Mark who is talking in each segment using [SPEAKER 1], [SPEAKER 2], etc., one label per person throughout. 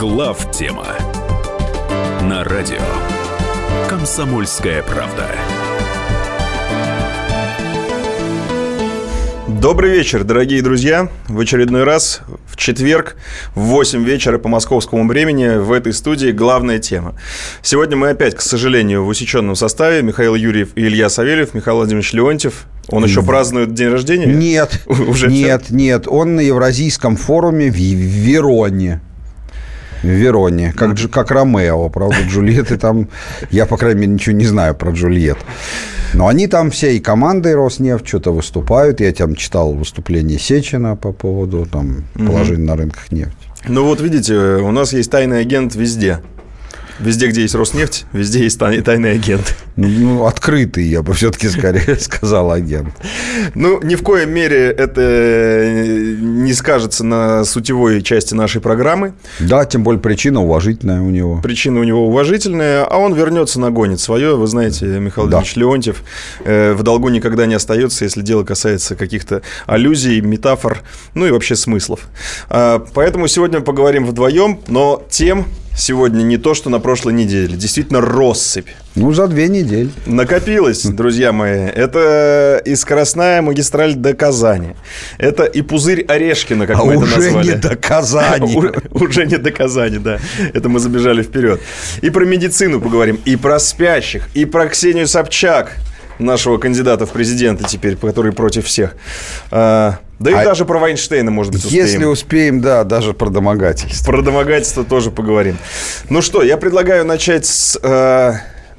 [SPEAKER 1] Глав тема на радио Комсомольская правда.
[SPEAKER 2] Добрый вечер, дорогие друзья. В очередной раз в четверг в 8 вечера по московскому времени в этой студии главная тема. Сегодня мы опять, к сожалению, в усеченном составе. Михаил Юрьев и Илья Савельев, Михаил Владимирович Леонтьев. Он еще празднует день рождения?
[SPEAKER 3] Нет, Уже нет, все? нет. Он на Евразийском форуме в Вероне. В Вероне, как, как Ромео, правда, Джульетты там, я, по крайней мере, ничего не знаю про Джульет. Но они там все и командой Роснефть что-то выступают. Я там читал выступление Сечина по поводу там, положения угу. на рынках нефти.
[SPEAKER 2] Ну вот видите, у нас есть тайный агент везде. Везде, где есть Роснефть, везде есть тайный агент.
[SPEAKER 3] Ну, ну, открытый, я бы все-таки скорее сказал агент.
[SPEAKER 2] Ну, ни в коем мере это э, не скажется на сутевой части нашей программы.
[SPEAKER 3] Да, тем более причина уважительная у него.
[SPEAKER 2] Причина у него уважительная, а он вернется, нагонит свое. Вы знаете, Михаил да. Ильич Леонтьев э, в долгу никогда не остается, если дело касается каких-то аллюзий, метафор, ну и вообще смыслов. А, поэтому сегодня поговорим вдвоем, но тем сегодня не то, что на прошлой неделе. Действительно, россыпь.
[SPEAKER 3] Ну, за две недели.
[SPEAKER 2] Накопилось, друзья мои. Это и скоростная магистраль до Казани. Это и пузырь Орешкина, как а мы это
[SPEAKER 3] назвали. уже не до Казани.
[SPEAKER 2] Уже не до Казани, да. Это мы забежали вперед. И про медицину поговорим, и про спящих, и про Ксению Собчак, нашего кандидата в президенты теперь, который против всех. А, да и а даже про Вайнштейна, может быть,
[SPEAKER 3] успеем. Если успеем, да, даже про домогательство.
[SPEAKER 2] Про домогательство тоже поговорим. Ну что, я предлагаю начать с э,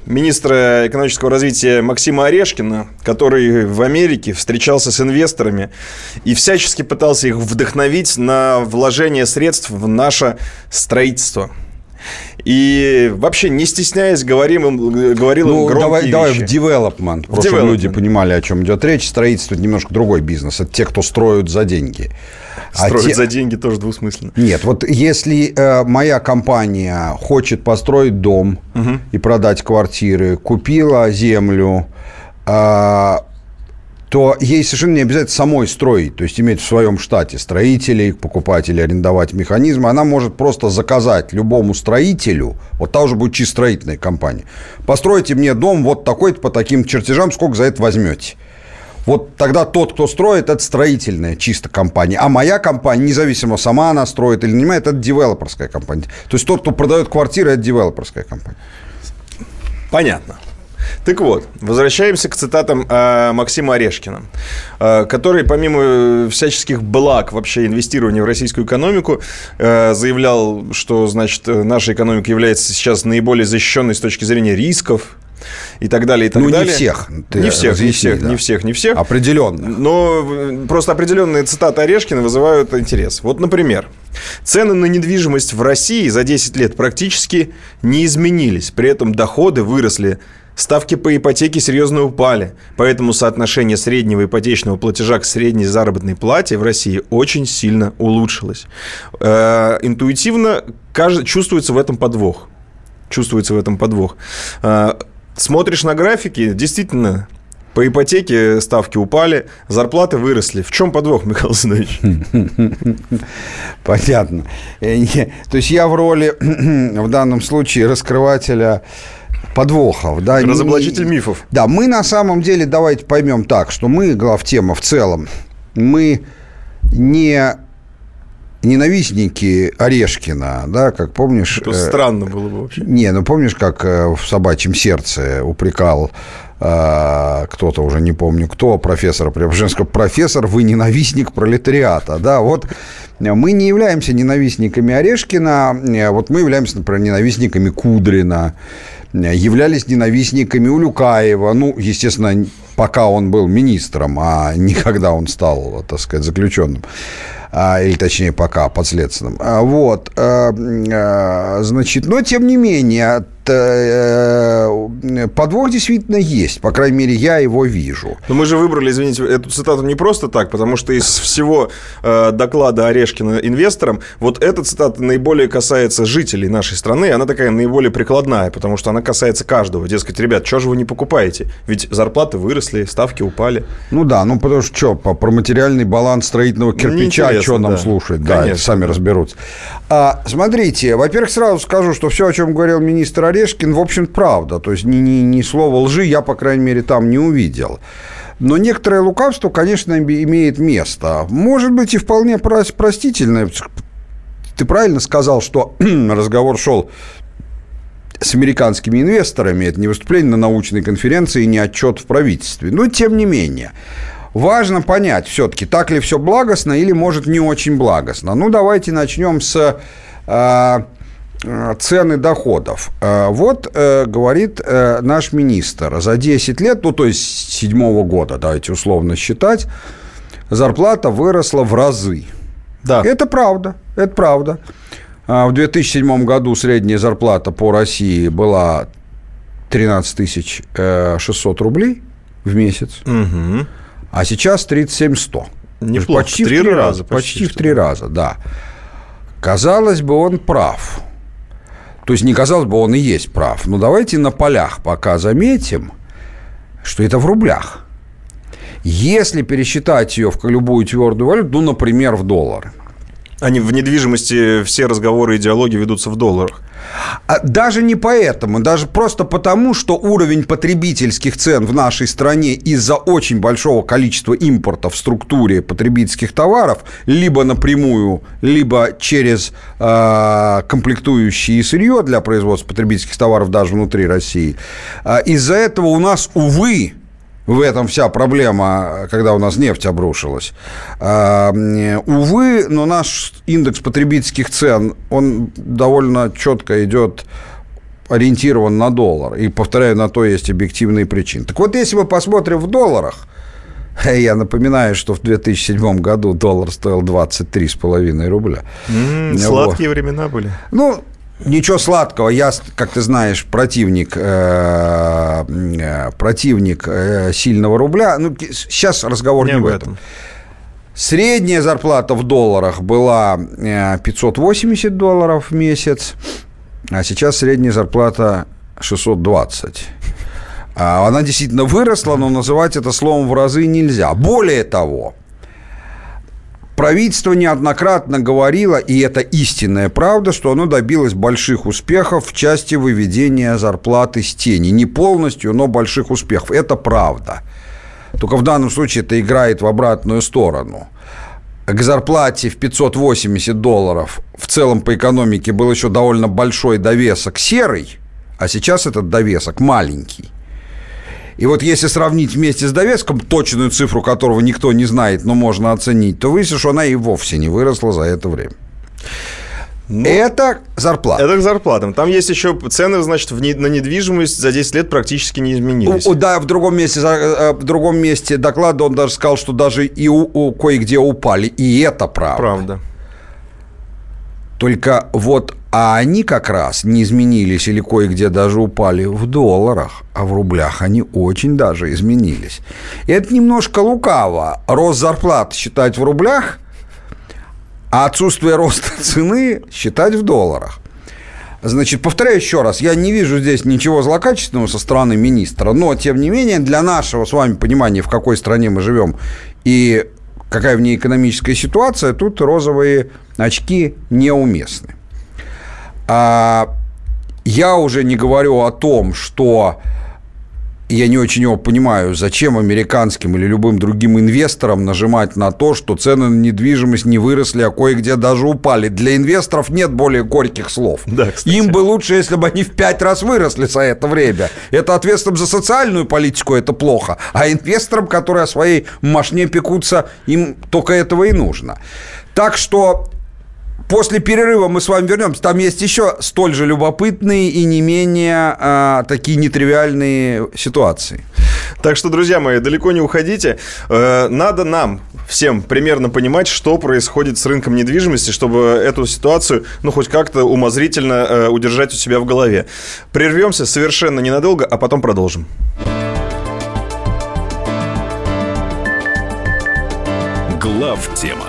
[SPEAKER 2] министра экономического развития Максима Орешкина, который в Америке встречался с инвесторами и всячески пытался их вдохновить на вложение средств в наше строительство. И вообще, не стесняясь, говорим им, говорил ну, им громкие
[SPEAKER 3] давай,
[SPEAKER 2] вещи.
[SPEAKER 3] Давай в development, просто development. люди понимали, о чем идет речь. Строительство – это немножко другой бизнес. Это те, кто строят за деньги.
[SPEAKER 2] А строят а те... за деньги тоже двусмысленно.
[SPEAKER 3] Нет, вот если э, моя компания хочет построить дом угу. и продать квартиры, купила землю, э, то ей совершенно не обязательно самой строить, то есть иметь в своем штате строителей, покупателей, арендовать механизмы. Она может просто заказать любому строителю, вот та уже будет чисто строительная компания, постройте мне дом вот такой-то по таким чертежам, сколько за это возьмете. Вот тогда тот, кто строит, это строительная чисто компания. А моя компания, независимо, сама она строит или не моя, это девелоперская компания. То есть тот, кто продает квартиры, это девелоперская компания.
[SPEAKER 2] Понятно. Так вот, возвращаемся к цитатам э, Максима Орешкина, э, который, помимо всяческих благ вообще инвестирования в российскую экономику, э, заявлял, что, значит, наша экономика является сейчас наиболее защищенной с точки зрения рисков, и так далее, и так
[SPEAKER 3] ну,
[SPEAKER 2] далее.
[SPEAKER 3] не всех.
[SPEAKER 2] Не всех, не всех, да. не всех, не всех.
[SPEAKER 3] Определенно.
[SPEAKER 2] Но просто определенные цитаты Орешкина вызывают интерес. Вот, например, цены на недвижимость в России за 10 лет практически не изменились. При этом доходы выросли Ставки по ипотеке серьезно упали, поэтому соотношение среднего ипотечного платежа к средней заработной плате в России очень сильно улучшилось. Э, интуитивно кажется, чувствуется в этом подвох. Чувствуется в этом подвох. Э, смотришь на графики, действительно, по ипотеке ставки упали, зарплаты выросли. В чем подвох, Михаил Зинович?
[SPEAKER 3] Понятно. Э, то есть я в роли в данном случае раскрывателя подвохов. Да,
[SPEAKER 2] Разоблачитель мифов.
[SPEAKER 3] Да, мы на самом деле, давайте поймем так, что мы, главтема в целом, мы не ненавистники Орешкина, да, как помнишь...
[SPEAKER 2] Это э, странно было бы вообще.
[SPEAKER 3] Не, ну помнишь, как э, в «Собачьем сердце» упрекал э, кто-то, уже не помню кто, профессора Преображенского, профессор, вы ненавистник пролетариата, да, вот мы не являемся ненавистниками Орешкина, вот мы являемся, например, ненавистниками Кудрина, являлись ненавистниками Улюкаева. Ну, естественно, пока он был министром, а не когда он стал, так сказать, заключенным. А, или точнее пока подследственным. А, вот, а, значит, но тем не менее, э, подвох действительно есть. По крайней мере, я его вижу.
[SPEAKER 2] Но мы же выбрали, извините, эту цитату не просто так, потому что из всего э, доклада Орешкина инвесторам, вот эта цитата наиболее касается жителей нашей страны, она такая наиболее прикладная, потому что она касается каждого. Дескать, ребят, что же вы не покупаете? Ведь зарплаты выросли, ставки упали.
[SPEAKER 3] Ну да, ну потому что что, про материальный баланс строительного кирпича, что нам да. слушать? Да, сами разберутся. А, смотрите, во-первых, сразу скажу, что все, о чем говорил министр Орешкин, в общем, правда. То есть ни, ни, ни слова лжи я, по крайней мере, там не увидел. Но некоторое лукавство, конечно, имеет место. Может быть, и вполне простительное. Ты правильно сказал, что разговор шел с американскими инвесторами. Это не выступление на научной конференции, не отчет в правительстве. Но тем не менее. Важно понять все-таки, так ли все благостно или, может, не очень благостно. Ну, давайте начнем с Э, цены доходов. Э, вот э, говорит наш министр, за 10 лет, ну то есть с 7 года, давайте условно считать, зарплата выросла в разы. Да. Это правда, это правда. В 2007 году средняя зарплата по России была 13 600 рублей в месяц, угу. а сейчас 37 100.
[SPEAKER 2] Неплохо, почти в три раза. раза
[SPEAKER 3] почти, почти в три раза, да. Казалось бы, он прав. То есть не казалось бы, он и есть прав. Но давайте на полях пока заметим, что это в рублях. Если пересчитать ее в любую твердую валюту, ну, например, в доллары.
[SPEAKER 2] Они в недвижимости все разговоры и диалоги ведутся в долларах.
[SPEAKER 3] А даже не поэтому, даже просто потому, что уровень потребительских цен в нашей стране из-за очень большого количества импорта в структуре потребительских товаров, либо напрямую, либо через э, комплектующие сырье для производства потребительских товаров даже внутри России, э, из-за этого у нас, увы, в этом вся проблема, когда у нас нефть обрушилась. А, увы, но наш индекс потребительских цен, он довольно четко идет ориентирован на доллар. И, повторяю, на то есть объективные причины. Так вот, если мы посмотрим в долларах, я напоминаю, что в 2007 году доллар стоил 23,5 рубля.
[SPEAKER 2] Mm, сладкие времена были.
[SPEAKER 3] Ну, Ничего сладкого. Я, как ты знаешь, противник, э, э, противник э, сильного рубля. Ну, сейчас разговор не, не в этом. Средняя зарплата в долларах была 580 долларов в месяц, а сейчас средняя зарплата 620. А она действительно выросла, но называть это словом в разы нельзя. Более того, Правительство неоднократно говорило, и это истинная правда, что оно добилось больших успехов в части выведения зарплаты с тени. Не полностью, но больших успехов. Это правда. Только в данном случае это играет в обратную сторону. К зарплате в 580 долларов в целом по экономике был еще довольно большой довесок серый, а сейчас этот довесок маленький. И вот если сравнить вместе с довеском точную цифру, которого никто не знает, но можно оценить, то выяснится, что она и вовсе не выросла за это время. Ну, это зарплата.
[SPEAKER 2] Это к зарплатам. Там есть еще цены, значит, в не, на недвижимость за 10 лет практически не изменились.
[SPEAKER 3] У, да, в другом месте, э, в другом месте доклада он даже сказал, что даже и у, у кое-где упали. И это правда.
[SPEAKER 2] Правда.
[SPEAKER 3] Только вот а они как раз не изменились или кое-где даже упали в долларах, а в рублях они очень даже изменились. И это немножко лукаво. Рост зарплат считать в рублях, а отсутствие роста цены считать в долларах. Значит, повторяю еще раз, я не вижу здесь ничего злокачественного со стороны министра, но, тем не менее, для нашего с вами понимания, в какой стране мы живем и какая в ней экономическая ситуация, тут розовые очки неуместны. А, я уже не говорю о том, что я не очень его понимаю, зачем американским или любым другим инвесторам нажимать на то, что цены на недвижимость не выросли, а кое-где даже упали. Для инвесторов нет более горьких слов. Да, Им бы лучше, если бы они в пять раз выросли за это время. Это ответственным за социальную политику это плохо. А инвесторам, которые о своей машне пекутся, им только этого и нужно. Так что После перерыва мы с вами вернемся. Там есть еще столь же любопытные и не менее а, такие нетривиальные ситуации.
[SPEAKER 2] Так что, друзья мои, далеко не уходите. Э, надо нам всем примерно понимать, что происходит с рынком недвижимости, чтобы эту ситуацию, ну, хоть как-то умозрительно э, удержать у себя в голове. Прервемся совершенно ненадолго, а потом продолжим.
[SPEAKER 1] Глав тема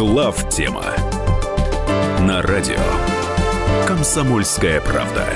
[SPEAKER 1] Глав тема на радио Комсомольская правда.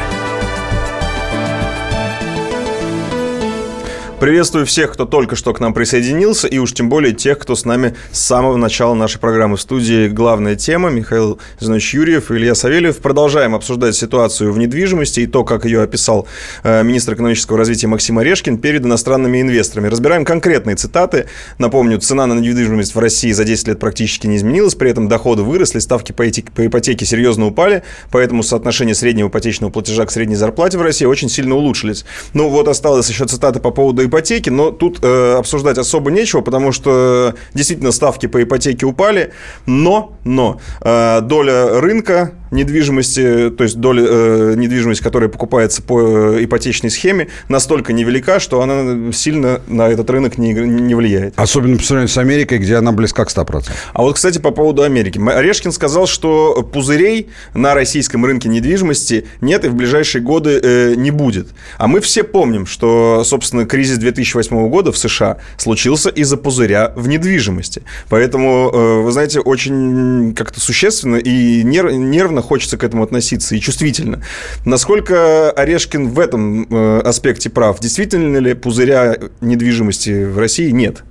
[SPEAKER 2] Приветствую всех, кто только что к нам присоединился, и уж тем более тех, кто с нами с самого начала нашей программы в студии. Главная тема Михаил Зинович Юрьев и Илья Савельев. Продолжаем обсуждать ситуацию в недвижимости и то, как ее описал э, министр экономического развития Максим Орешкин перед иностранными инвесторами. Разбираем конкретные цитаты. Напомню, цена на недвижимость в России за 10 лет практически не изменилась, при этом доходы выросли, ставки по, по ипотеке серьезно упали, поэтому соотношение среднего ипотечного платежа к средней зарплате в России очень сильно улучшились. Ну вот осталось еще цитаты по поводу ипотеки но тут э, обсуждать особо нечего, потому что действительно ставки по ипотеке упали, но, но э, доля рынка недвижимости, то есть доля э, недвижимости, которая покупается по э, ипотечной схеме, настолько невелика, что она сильно на этот рынок не, не влияет.
[SPEAKER 3] Особенно по сравнению с Америкой, где она близка к 100%.
[SPEAKER 2] А вот, кстати, по поводу Америки. Орешкин сказал, что пузырей на российском рынке недвижимости нет и в ближайшие годы э, не будет. А мы все помним, что, собственно, кризис 2008 года в США случился из-за пузыря в недвижимости. Поэтому, э, вы знаете, очень как-то существенно и нерв, нервно хочется к этому относиться и чувствительно. Насколько Орешкин в этом э, аспекте прав? Действительно ли пузыря недвижимости в России нет?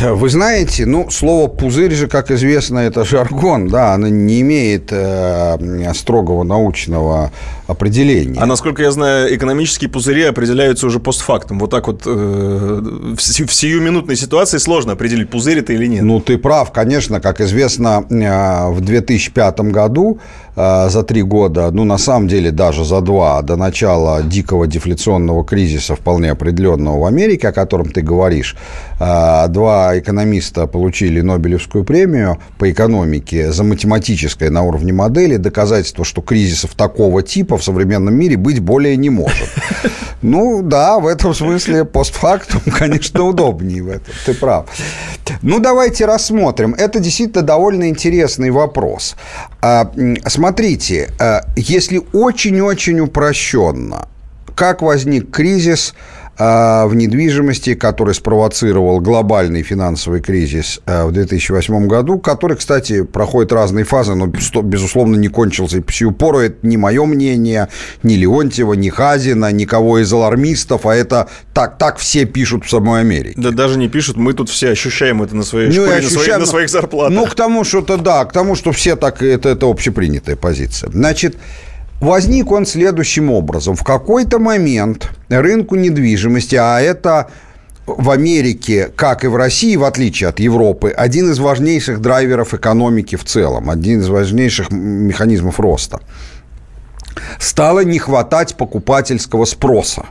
[SPEAKER 3] Вы знаете, ну, слово «пузырь» же, как известно, это жаргон, да, оно не имеет э, строгого научного определения.
[SPEAKER 2] А насколько я знаю, экономические пузыри определяются уже постфактум. Вот так вот э, в, в сиюминутной ситуации сложно определить, пузырь это или нет.
[SPEAKER 3] Ну, ты прав, конечно, как известно, э, в 2005 году за три года, ну, на самом деле, даже за два, до начала дикого дефляционного кризиса, вполне определенного в Америке, о котором ты говоришь, э, два экономиста получили Нобелевскую премию по экономике за математическое на уровне модели доказательство, что кризисов такого типа в современном мире быть более не может. Ну да, в этом смысле постфактум, конечно, удобнее в этом. Ты прав. Ну давайте рассмотрим. Это действительно довольно интересный вопрос. А, смотрите, а, если очень-очень упрощенно, как возник кризис – в недвижимости, который спровоцировал глобальный финансовый кризис а, в 2008 году, который, кстати, проходит разные фазы, но, безусловно, не кончился. И по сию пору это не мое мнение, ни Леонтьева, ни Хазина, никого из алармистов, а это так, так все пишут в самой Америке.
[SPEAKER 2] Да даже не пишут, мы тут все ощущаем это на своей ну, шкуре, ощущаем, на, своих, на своих зарплатах.
[SPEAKER 3] Ну, к тому, что это да, к тому, что все так, это, это общепринятая позиция. Значит, Возник он следующим образом. В какой-то момент рынку недвижимости, а это в Америке, как и в России, в отличие от Европы, один из важнейших драйверов экономики в целом, один из важнейших механизмов роста, стало не хватать покупательского спроса.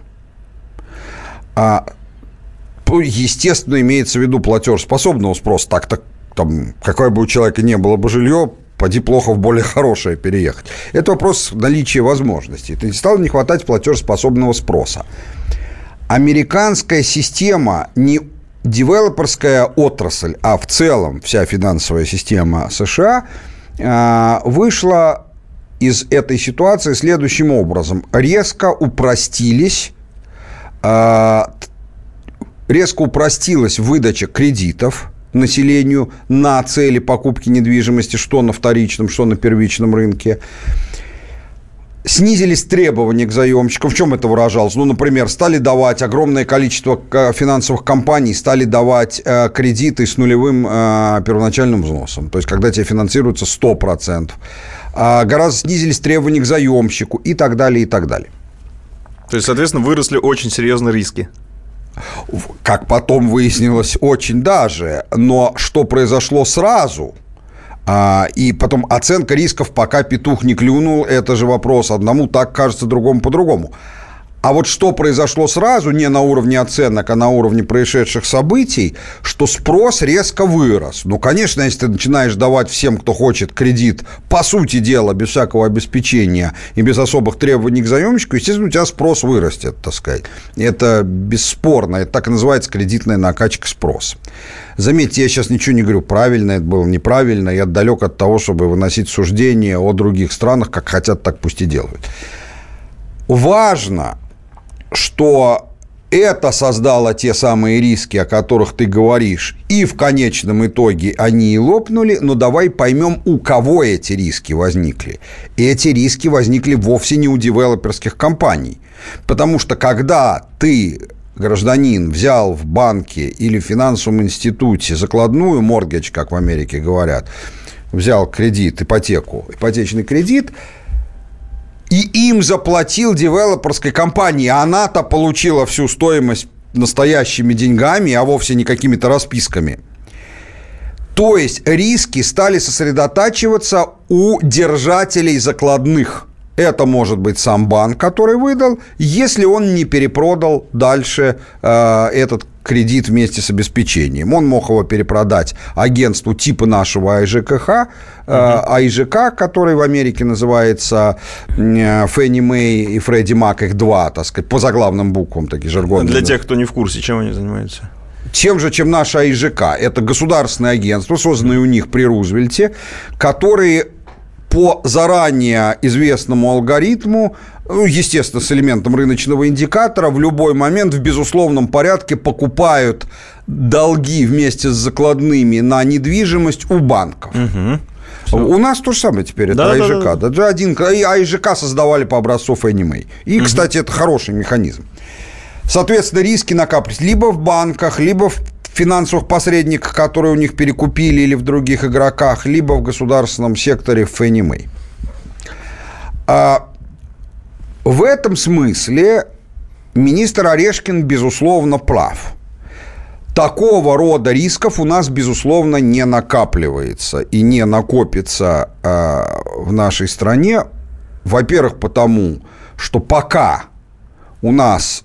[SPEAKER 3] А, естественно, имеется в виду платежеспособного спроса. Так-то, там, какое бы у человека не было бы жилье, поди плохо в более хорошее переехать. Это вопрос наличия возможностей. Это стало не хватать платежеспособного спроса. Американская система не девелоперская отрасль, а в целом вся финансовая система США а, вышла из этой ситуации следующим образом. Резко упростились а, резко упростилась выдача кредитов – населению на цели покупки недвижимости, что на вторичном, что на первичном рынке. Снизились требования к заемщикам. В чем это выражалось? Ну, например, стали давать огромное количество финансовых компаний, стали давать э, кредиты с нулевым э, первоначальным взносом. То есть, когда тебе финансируется 100%. Э, гораздо снизились требования к заемщику и так далее, и так далее.
[SPEAKER 2] То есть, соответственно, выросли очень серьезные риски.
[SPEAKER 3] Как потом выяснилось, очень даже. Но что произошло сразу – а, и потом оценка рисков, пока петух не клюнул, это же вопрос. Одному так кажется, другому по-другому. А вот что произошло сразу, не на уровне оценок, а на уровне происшедших событий, что спрос резко вырос. Ну, конечно, если ты начинаешь давать всем, кто хочет кредит, по сути дела, без всякого обеспечения и без особых требований к заемщику, естественно, у тебя спрос вырастет, так сказать. Это бесспорно. Это так и называется кредитная накачка спроса. Заметьте, я сейчас ничего не говорю, правильно это было, неправильно. Я далек от того, чтобы выносить суждения о других странах, как хотят, так пусть и делают. Важно, что это создало те самые риски, о которых ты говоришь, и в конечном итоге они и лопнули, но давай поймем, у кого эти риски возникли. Эти риски возникли вовсе не у девелоперских компаний. Потому что когда ты гражданин взял в банке или в финансовом институте закладную моргидж, как в Америке говорят, взял кредит, ипотеку, ипотечный кредит, и им заплатил девелоперской компании, она-то получила всю стоимость настоящими деньгами, а вовсе не какими-то расписками. То есть риски стали сосредотачиваться у держателей закладных. Это может быть сам банк, который выдал, если он не перепродал дальше э, этот кредит вместе с обеспечением. Он мог его перепродать агентству типа нашего АИЖКХ, э, АИЖК, который в Америке называется э, Фенни Мэй и Фредди Мак, их два, так сказать, по заглавным буквам, такие жаргонные.
[SPEAKER 2] Для тех, кто не в курсе, чем они занимаются?
[SPEAKER 3] тем же, чем наша АИЖК. Это государственное агентство, созданное у них при Рузвельте, которые по заранее известному алгоритму, ну, естественно, с элементом рыночного индикатора, в любой момент в безусловном порядке покупают долги вместе с закладными на недвижимость у банков. Угу. Все. У нас то же самое теперь, это да, АИЖК. Да, да. Да, один, АИЖК создавали по образцу Fannie И, угу. кстати, это хороший механизм. Соответственно, риски накапливались либо в банках, либо в финансовых посредниках, которые у них перекупили, или в других игроках, либо в государственном секторе Фенни. А в этом смысле министр Орешкин, безусловно, прав. Такого рода рисков у нас, безусловно, не накапливается и не накопится э, в нашей стране. Во-первых, потому что пока у нас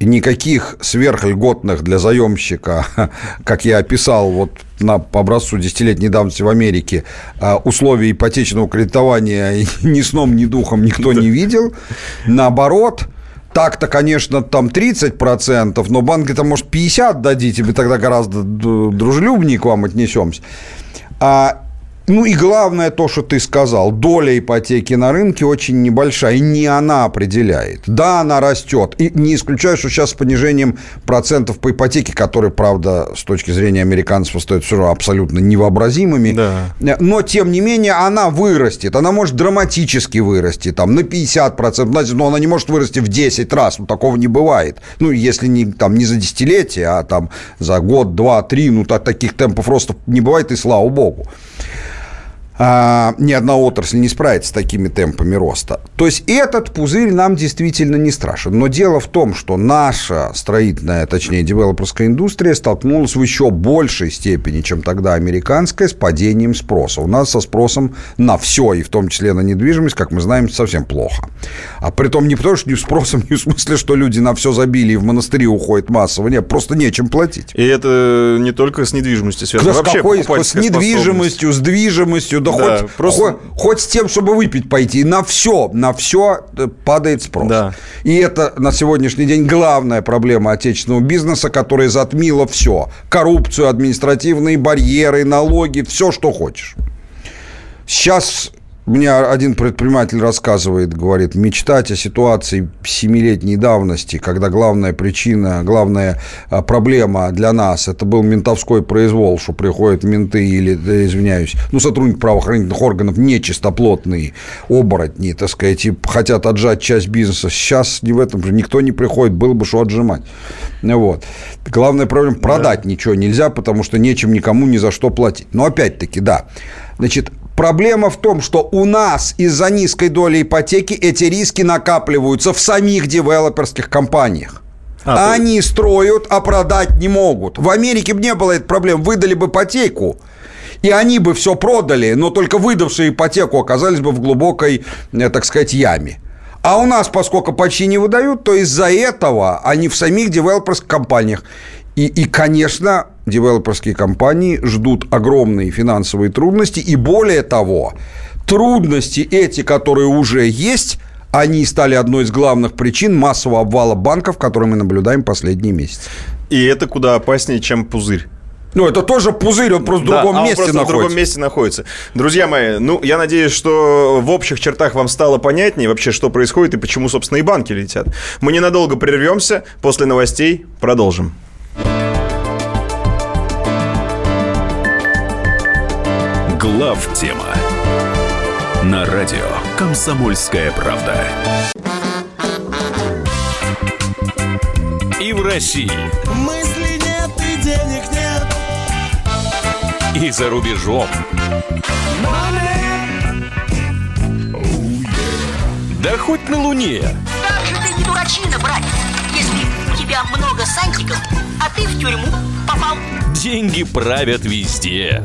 [SPEAKER 3] никаких сверхльготных для заемщика, как я описал вот на, по образцу десятилетней давности в Америке, а, условий ипотечного кредитования ни сном, ни духом никто не видел. Наоборот, так-то, конечно, там 30%, но банк это может 50 дадите, мы тогда гораздо дружелюбнее к вам отнесемся. А ну и главное то, что ты сказал, доля ипотеки на рынке очень небольшая, и не она определяет. Да, она растет. И не исключаю, что сейчас с понижением процентов по ипотеке, которые, правда, с точки зрения американцев стоят все равно абсолютно невообразимыми, да. но, тем не менее, она вырастет. Она может драматически вырасти, там, на 50%, но она не может вырасти в 10 раз. Ну, такого не бывает. Ну, если не, там, не за десятилетие, а там за год, два, три, ну, так, таких темпов просто не бывает, и слава богу а, ни одна отрасль не справится с такими темпами роста. То есть этот пузырь нам действительно не страшен. Но дело в том, что наша строительная, точнее, девелоперская индустрия столкнулась в еще большей степени, чем тогда американская, с падением спроса. У нас со спросом на все, и в том числе на недвижимость, как мы знаем, совсем плохо. А при том не потому, что не спросом, не в смысле, что люди на все забили и в монастыри уходят массово. Нет, просто нечем платить.
[SPEAKER 2] И это не только с недвижимостью связано.
[SPEAKER 3] Да Вообще, какой, с недвижимостью, с движимостью, да, да хоть, просто... хоть, хоть с тем, чтобы выпить пойти. На все, на все э, падает спрос. Да. И это на сегодняшний день главная проблема отечественного бизнеса, которая затмила все. Коррупцию, административные барьеры, налоги, все, что хочешь. Сейчас мне один предприниматель рассказывает, говорит, мечтать о ситуации семилетней давности, когда главная причина, главная а, проблема для нас, это был ментовской произвол, что приходят менты или, извиняюсь, ну, сотрудники правоохранительных органов нечистоплотные, оборотни, так сказать, и хотят отжать часть бизнеса. Сейчас не в этом же никто не приходит, было бы что отжимать. Вот. Главная проблема – продать да. ничего нельзя, потому что нечем никому ни за что платить. Но опять-таки, да. Значит, Проблема в том, что у нас из-за низкой доли ипотеки эти риски накапливаются в самих девелоперских компаниях. А, Они то... строят, а продать не могут. В Америке бы не было этой проблемы. Выдали бы ипотеку, и они бы все продали, но только выдавшие ипотеку оказались бы в глубокой, э, так сказать, яме. А у нас, поскольку почти не выдают, то из-за этого они в самих девелоперских компаниях. И, и, конечно, девелоперские компании ждут огромные финансовые трудности. И более того, трудности эти, которые уже есть, они стали одной из главных причин массового обвала банков, который мы наблюдаем последние месяцы.
[SPEAKER 2] И это куда опаснее, чем пузырь.
[SPEAKER 3] Ну, это тоже пузырь, он просто в другом да, месте просто находится. в другом
[SPEAKER 2] месте находится. Друзья мои, ну, я надеюсь, что в общих чертах вам стало понятнее вообще, что происходит и почему, собственно, и банки летят. Мы ненадолго прервемся, после новостей продолжим.
[SPEAKER 1] Глав тема на радио Комсомольская правда. И в России.
[SPEAKER 4] Мысли нет и денег нет.
[SPEAKER 1] И за рубежом. Да хоть на Луне.
[SPEAKER 5] Как же ты не дурачина, братец, если у тебя много сантиков, а ты в тюрьму попал.
[SPEAKER 1] Деньги правят везде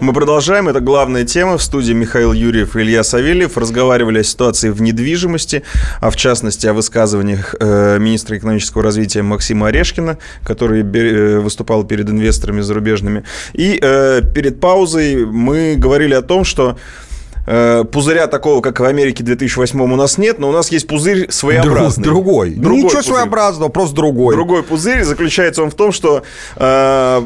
[SPEAKER 2] Мы продолжаем. Это главная тема. В студии Михаил Юрьев и Илья Савельев. Разговаривали о ситуации в недвижимости, а в частности о высказываниях э, министра экономического развития Максима Орешкина, который э, выступал перед инвесторами зарубежными. И э, перед паузой мы говорили о том, что Э, пузыря такого, как в Америке 2008 у нас нет, но у нас есть пузырь своеобразный.
[SPEAKER 3] Другой. другой Ничего пузырь. своеобразного, просто другой.
[SPEAKER 2] Другой пузырь. Заключается он в том, что э,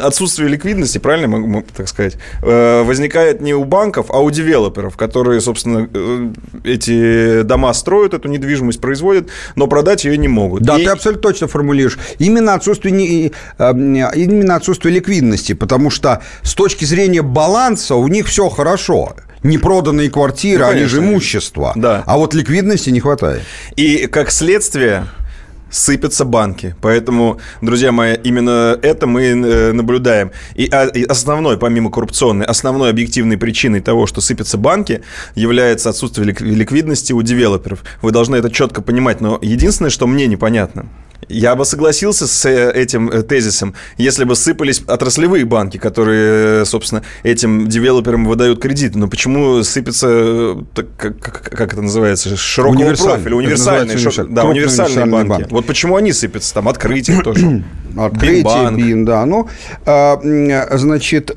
[SPEAKER 2] отсутствие ликвидности, правильно могу так сказать, э, возникает не у банков, а у девелоперов, которые, собственно, э, эти дома строят, эту недвижимость производят, но продать ее не могут.
[SPEAKER 3] Да, И... ты абсолютно точно формулируешь. Именно отсутствие, не, э, именно отсутствие ликвидности, потому что с точки зрения баланса у них все хорошо непроданные квартиры, ну, они же имущество.
[SPEAKER 2] Да.
[SPEAKER 3] А вот ликвидности не хватает.
[SPEAKER 2] И как следствие сыпятся банки. Поэтому, друзья мои, именно это мы э, наблюдаем. И основной, помимо коррупционной, основной объективной причиной того, что сыпятся банки, является отсутствие ликвидности у девелоперов. Вы должны это четко понимать. Но единственное, что мне непонятно – я бы согласился с э, этим э, тезисом, если бы сыпались отраслевые банки, которые, собственно, этим девелоперам выдают кредиты. Но почему сыпется, э, как, как это называется, широкого
[SPEAKER 3] Универсаль.
[SPEAKER 2] профиля, универсальные, шо, да, универсальные банки. банки. Вот почему они сыпятся, там, открытие тоже.
[SPEAKER 3] Открытие, БИН, да. Ну, а, значит,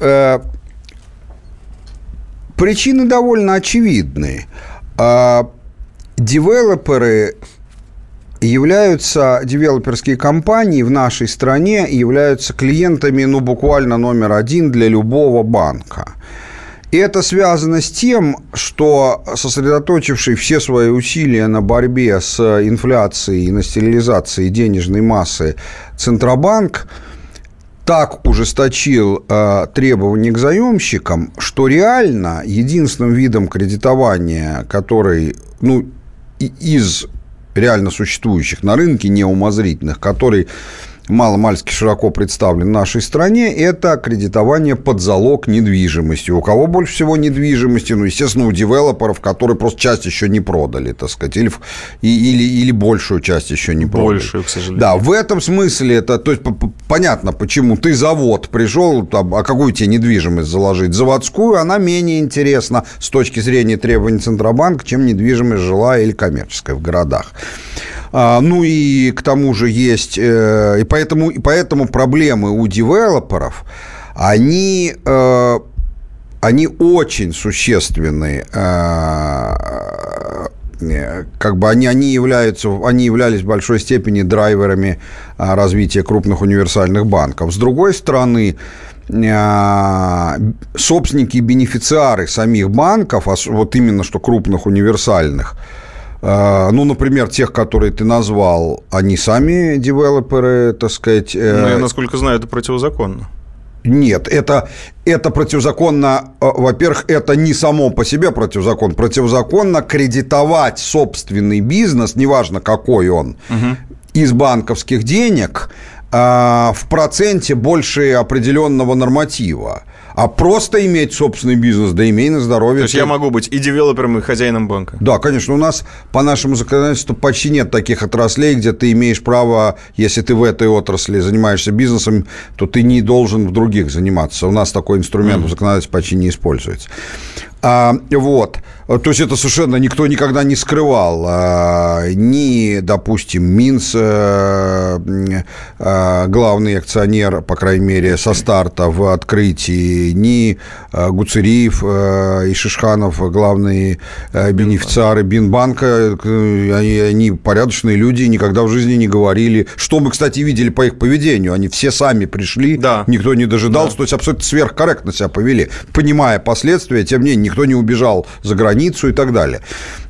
[SPEAKER 3] причины довольно очевидны. А, девелоперы являются девелоперские компании в нашей стране, являются клиентами, ну, буквально номер один для любого банка. И это связано с тем, что сосредоточивший все свои усилия на борьбе с инфляцией и на стерилизации денежной массы Центробанк так ужесточил э, требования к заемщикам, что реально единственным видом кредитования, который ну, из реально существующих на рынке, неумозрительных, который маломальски широко представлен в нашей стране, это кредитование под залог недвижимости. У кого больше всего недвижимости? Ну, естественно, у девелоперов, которые просто часть еще не продали, так сказать, или, или, или большую часть еще не продали.
[SPEAKER 2] Большую, к сожалению.
[SPEAKER 3] Да, в этом смысле это, то есть, понятно, почему ты завод пришел, там, а какую тебе недвижимость заложить? Заводскую, она менее интересна с точки зрения требований Центробанка, чем недвижимость жилая или коммерческая в городах. А, ну и к тому же есть, э, и поэтому, и поэтому проблемы у девелоперов, они, э, они очень существенные э, как бы они, они, являются, они являлись в большой степени драйверами развития крупных универсальных банков. С другой стороны, собственники и бенефициары самих банков, вот именно что крупных универсальных, ну, например, тех, которые ты назвал, они сами девелоперы, так сказать.
[SPEAKER 2] Ну, я, насколько знаю, это противозаконно.
[SPEAKER 3] Нет, это, это противозаконно, во-первых, это не само по себе противозакон. Противозаконно кредитовать собственный бизнес, неважно какой он, угу. из банковских денег в проценте больше определенного норматива. А просто иметь собственный бизнес, да имей на здоровье.
[SPEAKER 2] То есть я могу быть и девелопером, и хозяином банка?
[SPEAKER 3] Да, конечно. У нас по нашему законодательству почти нет таких отраслей, где ты имеешь право, если ты в этой отрасли занимаешься бизнесом, то ты не должен в других заниматься. У нас такой инструмент mm-hmm. в законодательстве почти не используется. А, вот. То есть это совершенно никто никогда не скрывал. А, ни, допустим, Минс, а, а, главный акционер, по крайней мере, со старта в открытии, ни а, Гуцериев а, и Шишханов, главные а, бенефициары Бинбанка, они, они порядочные люди, никогда в жизни не говорили. Что мы, кстати, видели по их поведению. Они все сами пришли, да. никто не дожидался, да. то есть абсолютно сверхкорректно себя повели, понимая последствия, тем не менее, никто не убежал за границу и так далее.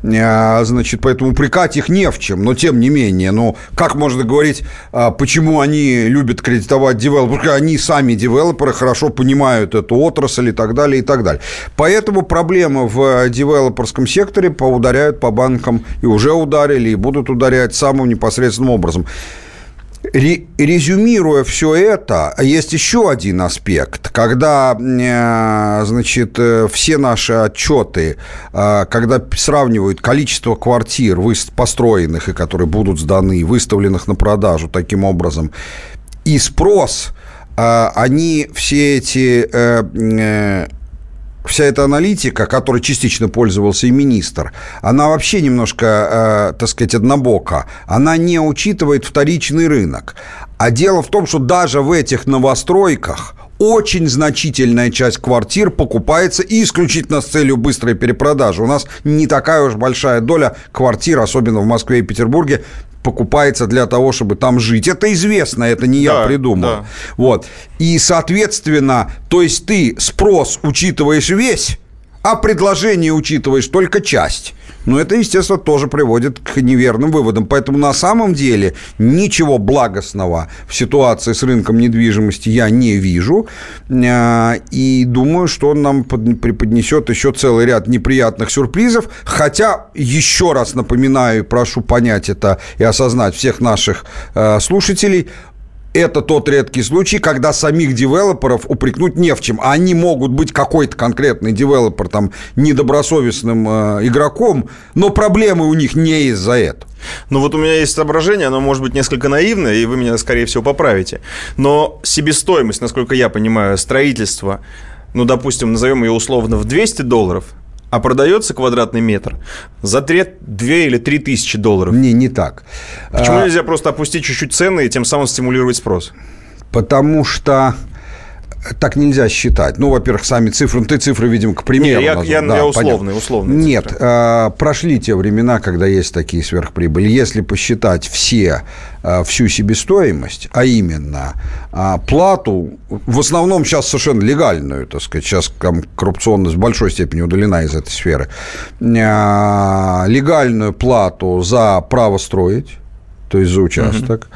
[SPEAKER 3] А, значит, поэтому упрекать их не в чем, но тем не менее, ну, как можно говорить, а, почему они любят кредитовать девелоперы, они сами девелоперы, хорошо понимают эту отрасль и так далее, и так далее. Поэтому проблемы в девелоперском секторе поударяют по банкам и уже ударили, и будут ударять самым непосредственным образом. Резюмируя все это, есть еще один аспект. Когда, э, значит, э, все наши отчеты, э, когда сравнивают количество квартир, построенных и которые будут сданы, выставленных на продажу таким образом, и спрос, они все эти вся эта аналитика, которой частично пользовался и министр, она вообще немножко, э, так сказать, однобока. Она не учитывает вторичный рынок. А дело в том, что даже в этих новостройках очень значительная часть квартир покупается исключительно с целью быстрой перепродажи. У нас не такая уж большая доля квартир, особенно в Москве и Петербурге, покупается для того, чтобы там жить. Это известно, это не да, я придумал. Да. Вот. И, соответственно, то есть ты спрос учитываешь весь, а предложение учитываешь только часть. Но это, естественно, тоже приводит к неверным выводам. Поэтому на самом деле ничего благостного в ситуации с рынком недвижимости я не вижу. А, и думаю, что он нам преподнесет еще целый ряд неприятных сюрпризов. Хотя, еще раз напоминаю, прошу понять это и осознать всех наших а, слушателей, это тот редкий случай, когда самих девелоперов упрекнуть не в чем. Они могут быть какой-то конкретный девелопер там недобросовестным э, игроком, но проблемы у них не из-за этого.
[SPEAKER 2] Ну вот у меня есть соображение, оно может быть несколько наивное, и вы меня, скорее всего, поправите. Но себестоимость, насколько я понимаю, строительства, ну, допустим, назовем ее условно в 200 долларов, а продается квадратный метр за 3, 2 или 3 тысячи долларов.
[SPEAKER 3] Не, не так.
[SPEAKER 2] Почему а... нельзя просто опустить чуть-чуть цены и тем самым стимулировать спрос?
[SPEAKER 3] Потому что так нельзя считать. Ну, во-первых, сами цифры, ну, ты цифры, видимо, к примеру.
[SPEAKER 2] Не, я, я, да, я условные, условные
[SPEAKER 3] Нет, э, прошли те времена, когда есть такие сверхприбыли. Если посчитать все, э, всю себестоимость, а именно э, плату, в основном сейчас совершенно легальную, так сказать, сейчас там коррупционность в большой степени удалена из этой сферы, э, легальную плату за право строить, то есть за участок,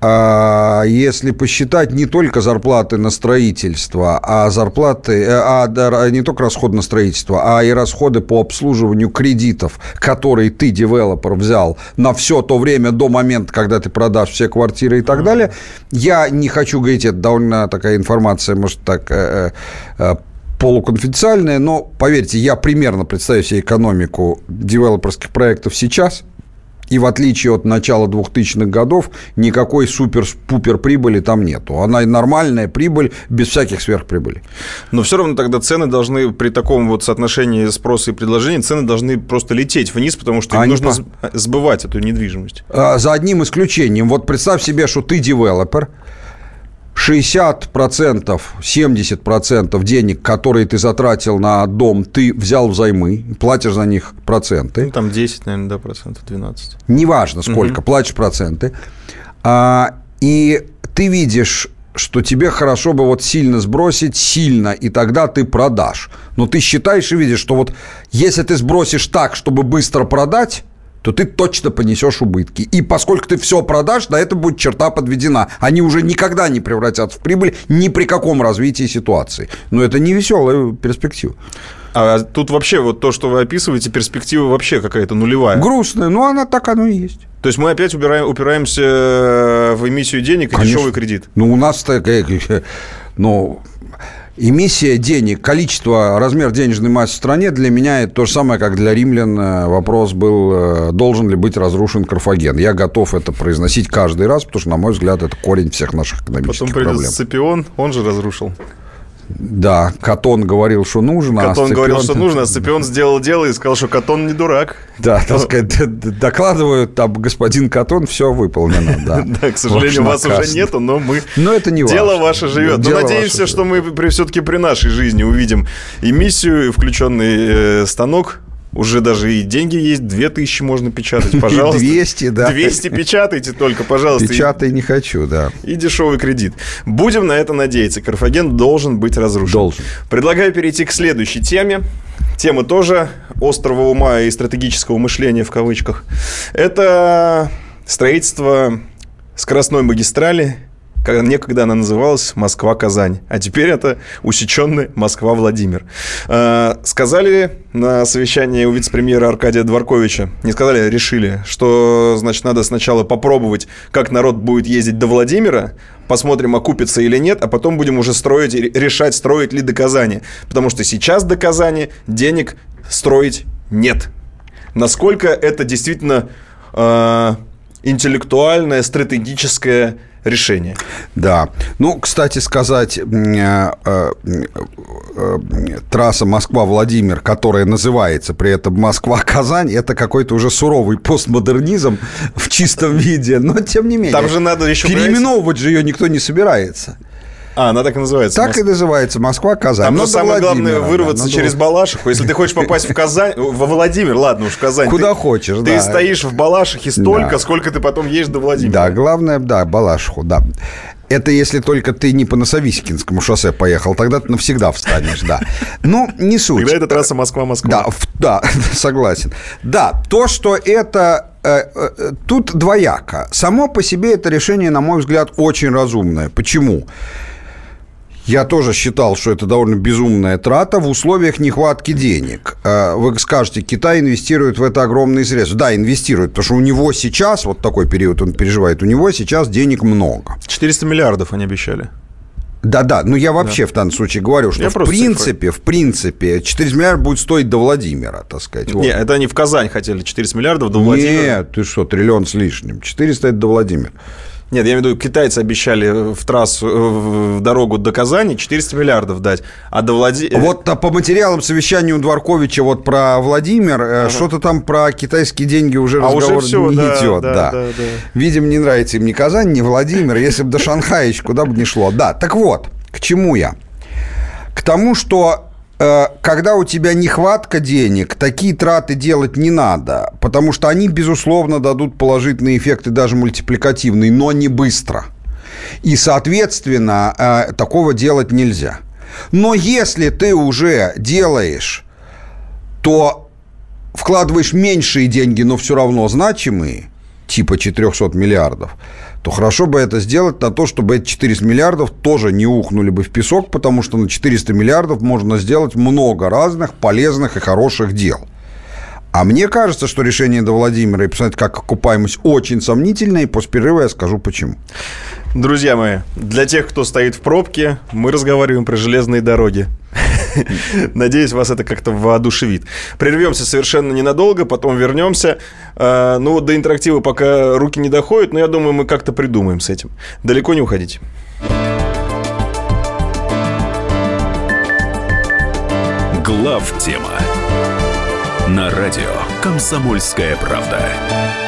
[SPEAKER 3] а, если посчитать не только зарплаты на строительство, а зарплаты, э, а да, не только расходы на строительство, а и расходы по обслуживанию кредитов, которые ты, девелопер, взял на все то время до момента, когда ты продашь все квартиры и так далее, я не хочу говорить, это довольно такая информация, может, так э, э, полуконфиденциальная, но, поверьте, я примерно представляю себе экономику девелоперских проектов сейчас – и в отличие от начала 2000-х годов, никакой супер-пупер прибыли там нету. Она нормальная прибыль без всяких сверхприбылей.
[SPEAKER 2] Но все равно тогда цены должны при таком вот соотношении спроса и предложения, цены должны просто лететь вниз, потому что им нужно по... сбывать эту недвижимость.
[SPEAKER 3] А, за одним исключением. Вот представь себе, что ты девелопер, 60%, 70% денег, которые ты затратил на дом, ты взял взаймы, платишь за них проценты.
[SPEAKER 2] Ну, там 10, наверное, да, процентов, 12.
[SPEAKER 3] Неважно сколько, угу. платишь проценты. А, и ты видишь что тебе хорошо бы вот сильно сбросить, сильно, и тогда ты продашь. Но ты считаешь и видишь, что вот если ты сбросишь так, чтобы быстро продать, то ты точно понесешь убытки. И поскольку ты все продашь, на это будет черта подведена. Они уже никогда не превратятся в прибыль ни при каком развитии ситуации. Но это не веселая перспектива.
[SPEAKER 2] А тут вообще вот то, что вы описываете, перспектива вообще какая-то нулевая.
[SPEAKER 3] Грустная, но она так оно и есть.
[SPEAKER 2] То есть мы опять убираем, упираемся в эмиссию денег и Конечно. дешевый кредит?
[SPEAKER 3] Ну, у нас такая... Ну, эмиссия денег, количество, размер денежной массы в стране для меня это то же самое, как для римлян э, вопрос был, э, должен ли быть разрушен Карфаген. Я готов это произносить каждый раз, потому что, на мой взгляд, это корень всех наших экономических
[SPEAKER 2] Потом
[SPEAKER 3] проблем.
[SPEAKER 2] Потом Сципион, он же разрушил.
[SPEAKER 3] Да, Катон говорил, что нужно.
[SPEAKER 2] А Катон а Сципион... говорил, что нужно, а Сципион сделал дело и сказал, что Катон не дурак.
[SPEAKER 3] Да, так сказать, докладывают, там, господин Катон, все выполнено, да.
[SPEAKER 2] Да, к сожалению, вас уже нету, но мы...
[SPEAKER 3] Но это не
[SPEAKER 2] Дело ваше живет. Но надеемся, что мы все-таки при нашей жизни увидим эмиссию, включенный э, станок уже даже и деньги есть, 2000 можно печатать, пожалуйста.
[SPEAKER 3] 200, да.
[SPEAKER 2] 200 печатайте только, пожалуйста.
[SPEAKER 3] Печатай не хочу, да.
[SPEAKER 2] И дешевый кредит. Будем на это надеяться. Карфаген должен быть разрушен.
[SPEAKER 3] Должен.
[SPEAKER 2] Предлагаю перейти к следующей теме. Тема тоже острого ума и стратегического мышления в кавычках. Это строительство скоростной магистрали Некогда она называлась Москва-Казань, а теперь это усеченный Москва-Владимир. Э, сказали на совещании у вице-премьера Аркадия Дворковича, не сказали, а решили, что, значит, надо сначала попробовать, как народ будет ездить до Владимира, посмотрим, окупится или нет, а потом будем уже строить, решать, строить ли до Казани. Потому что сейчас до Казани денег строить нет. Насколько это действительно э, интеллектуальное, стратегическое решение.
[SPEAKER 3] Да. Ну, кстати сказать, э, э, э, трасса Москва-Владимир, которая называется при этом Москва-Казань, это какой-то уже суровый постмодернизм в чистом виде, но тем не менее.
[SPEAKER 2] Там же надо еще...
[SPEAKER 3] Переименовывать же ее никто не собирается.
[SPEAKER 2] А, она так и называется.
[SPEAKER 3] Так Моск... и называется Москва, Казань.
[SPEAKER 2] Там же самое главное вырваться да, через Балашиху. Если ты хочешь попасть в Казань, во Владимир, ладно уж, в Казань.
[SPEAKER 3] Куда ты, хочешь,
[SPEAKER 2] Ты да. стоишь в Балашихе столько, да. сколько ты потом едешь до Владимира.
[SPEAKER 3] Да, главное, да, Балашиху, да. Это если только ты не по Носовискинскому шоссе поехал, тогда ты навсегда встанешь, да. Ну, не суть.
[SPEAKER 2] Тогда это трасса Москва-Москва.
[SPEAKER 3] Да, да, согласен. Да, то, что это э, э, тут двояко. Само по себе это решение, на мой взгляд, очень разумное. Почему? Я тоже считал, что это довольно безумная трата в условиях нехватки денег. Э, вы скажете, Китай инвестирует в это огромные средства. Да, инвестирует, потому что у него сейчас, вот такой период он переживает, у него сейчас денег много.
[SPEAKER 2] 400 миллиардов они обещали.
[SPEAKER 3] Да-да, но я вообще да. в данном случае говорю, что я в принципе, цифры. в принципе, 400 миллиардов будет стоить до Владимира, так сказать.
[SPEAKER 2] Вот. Нет, это они в Казань хотели 400 миллиардов до Владимира.
[SPEAKER 3] Нет, ты что, триллион с лишним. 400 это до Владимира.
[SPEAKER 2] Нет, я имею в виду, китайцы обещали в трассу, в дорогу до Казани 400 миллиардов дать, а до Владимира...
[SPEAKER 3] Вот а по материалам совещания у Дворковича вот про Владимир, э, ага. что-то там про китайские деньги уже а разговор уже все, не да, идет. Да, да. Да, да. Видимо, не нравится им ни Казань, ни Владимир, если бы до Шанхая еще куда бы ни шло. Да, так вот, к чему я? К тому, что Э, когда у тебя нехватка денег, такие траты делать не надо, потому что они, безусловно, дадут положительные эффекты, даже мультипликативные, но не быстро. И, соответственно, э, такого делать нельзя. Но если ты уже делаешь, то вкладываешь меньшие деньги, но все равно значимые, типа 400 миллиардов, то хорошо бы это сделать на то, чтобы эти 400 миллиардов тоже не ухнули бы в песок, потому что на 400 миллиардов можно сделать много разных полезных и хороших дел. А мне кажется, что решение до Владимира и посмотреть, как окупаемость очень сомнительная, и после перерыва я скажу почему.
[SPEAKER 2] Друзья мои, для тех, кто стоит в пробке, мы разговариваем про железные дороги. Надеюсь, вас это как-то воодушевит. Прервемся совершенно ненадолго, потом вернемся. А, ну, до интерактива пока руки не доходят, но я думаю, мы как-то придумаем с этим. Далеко не уходите.
[SPEAKER 1] Глав тема на радио Комсомольская правда.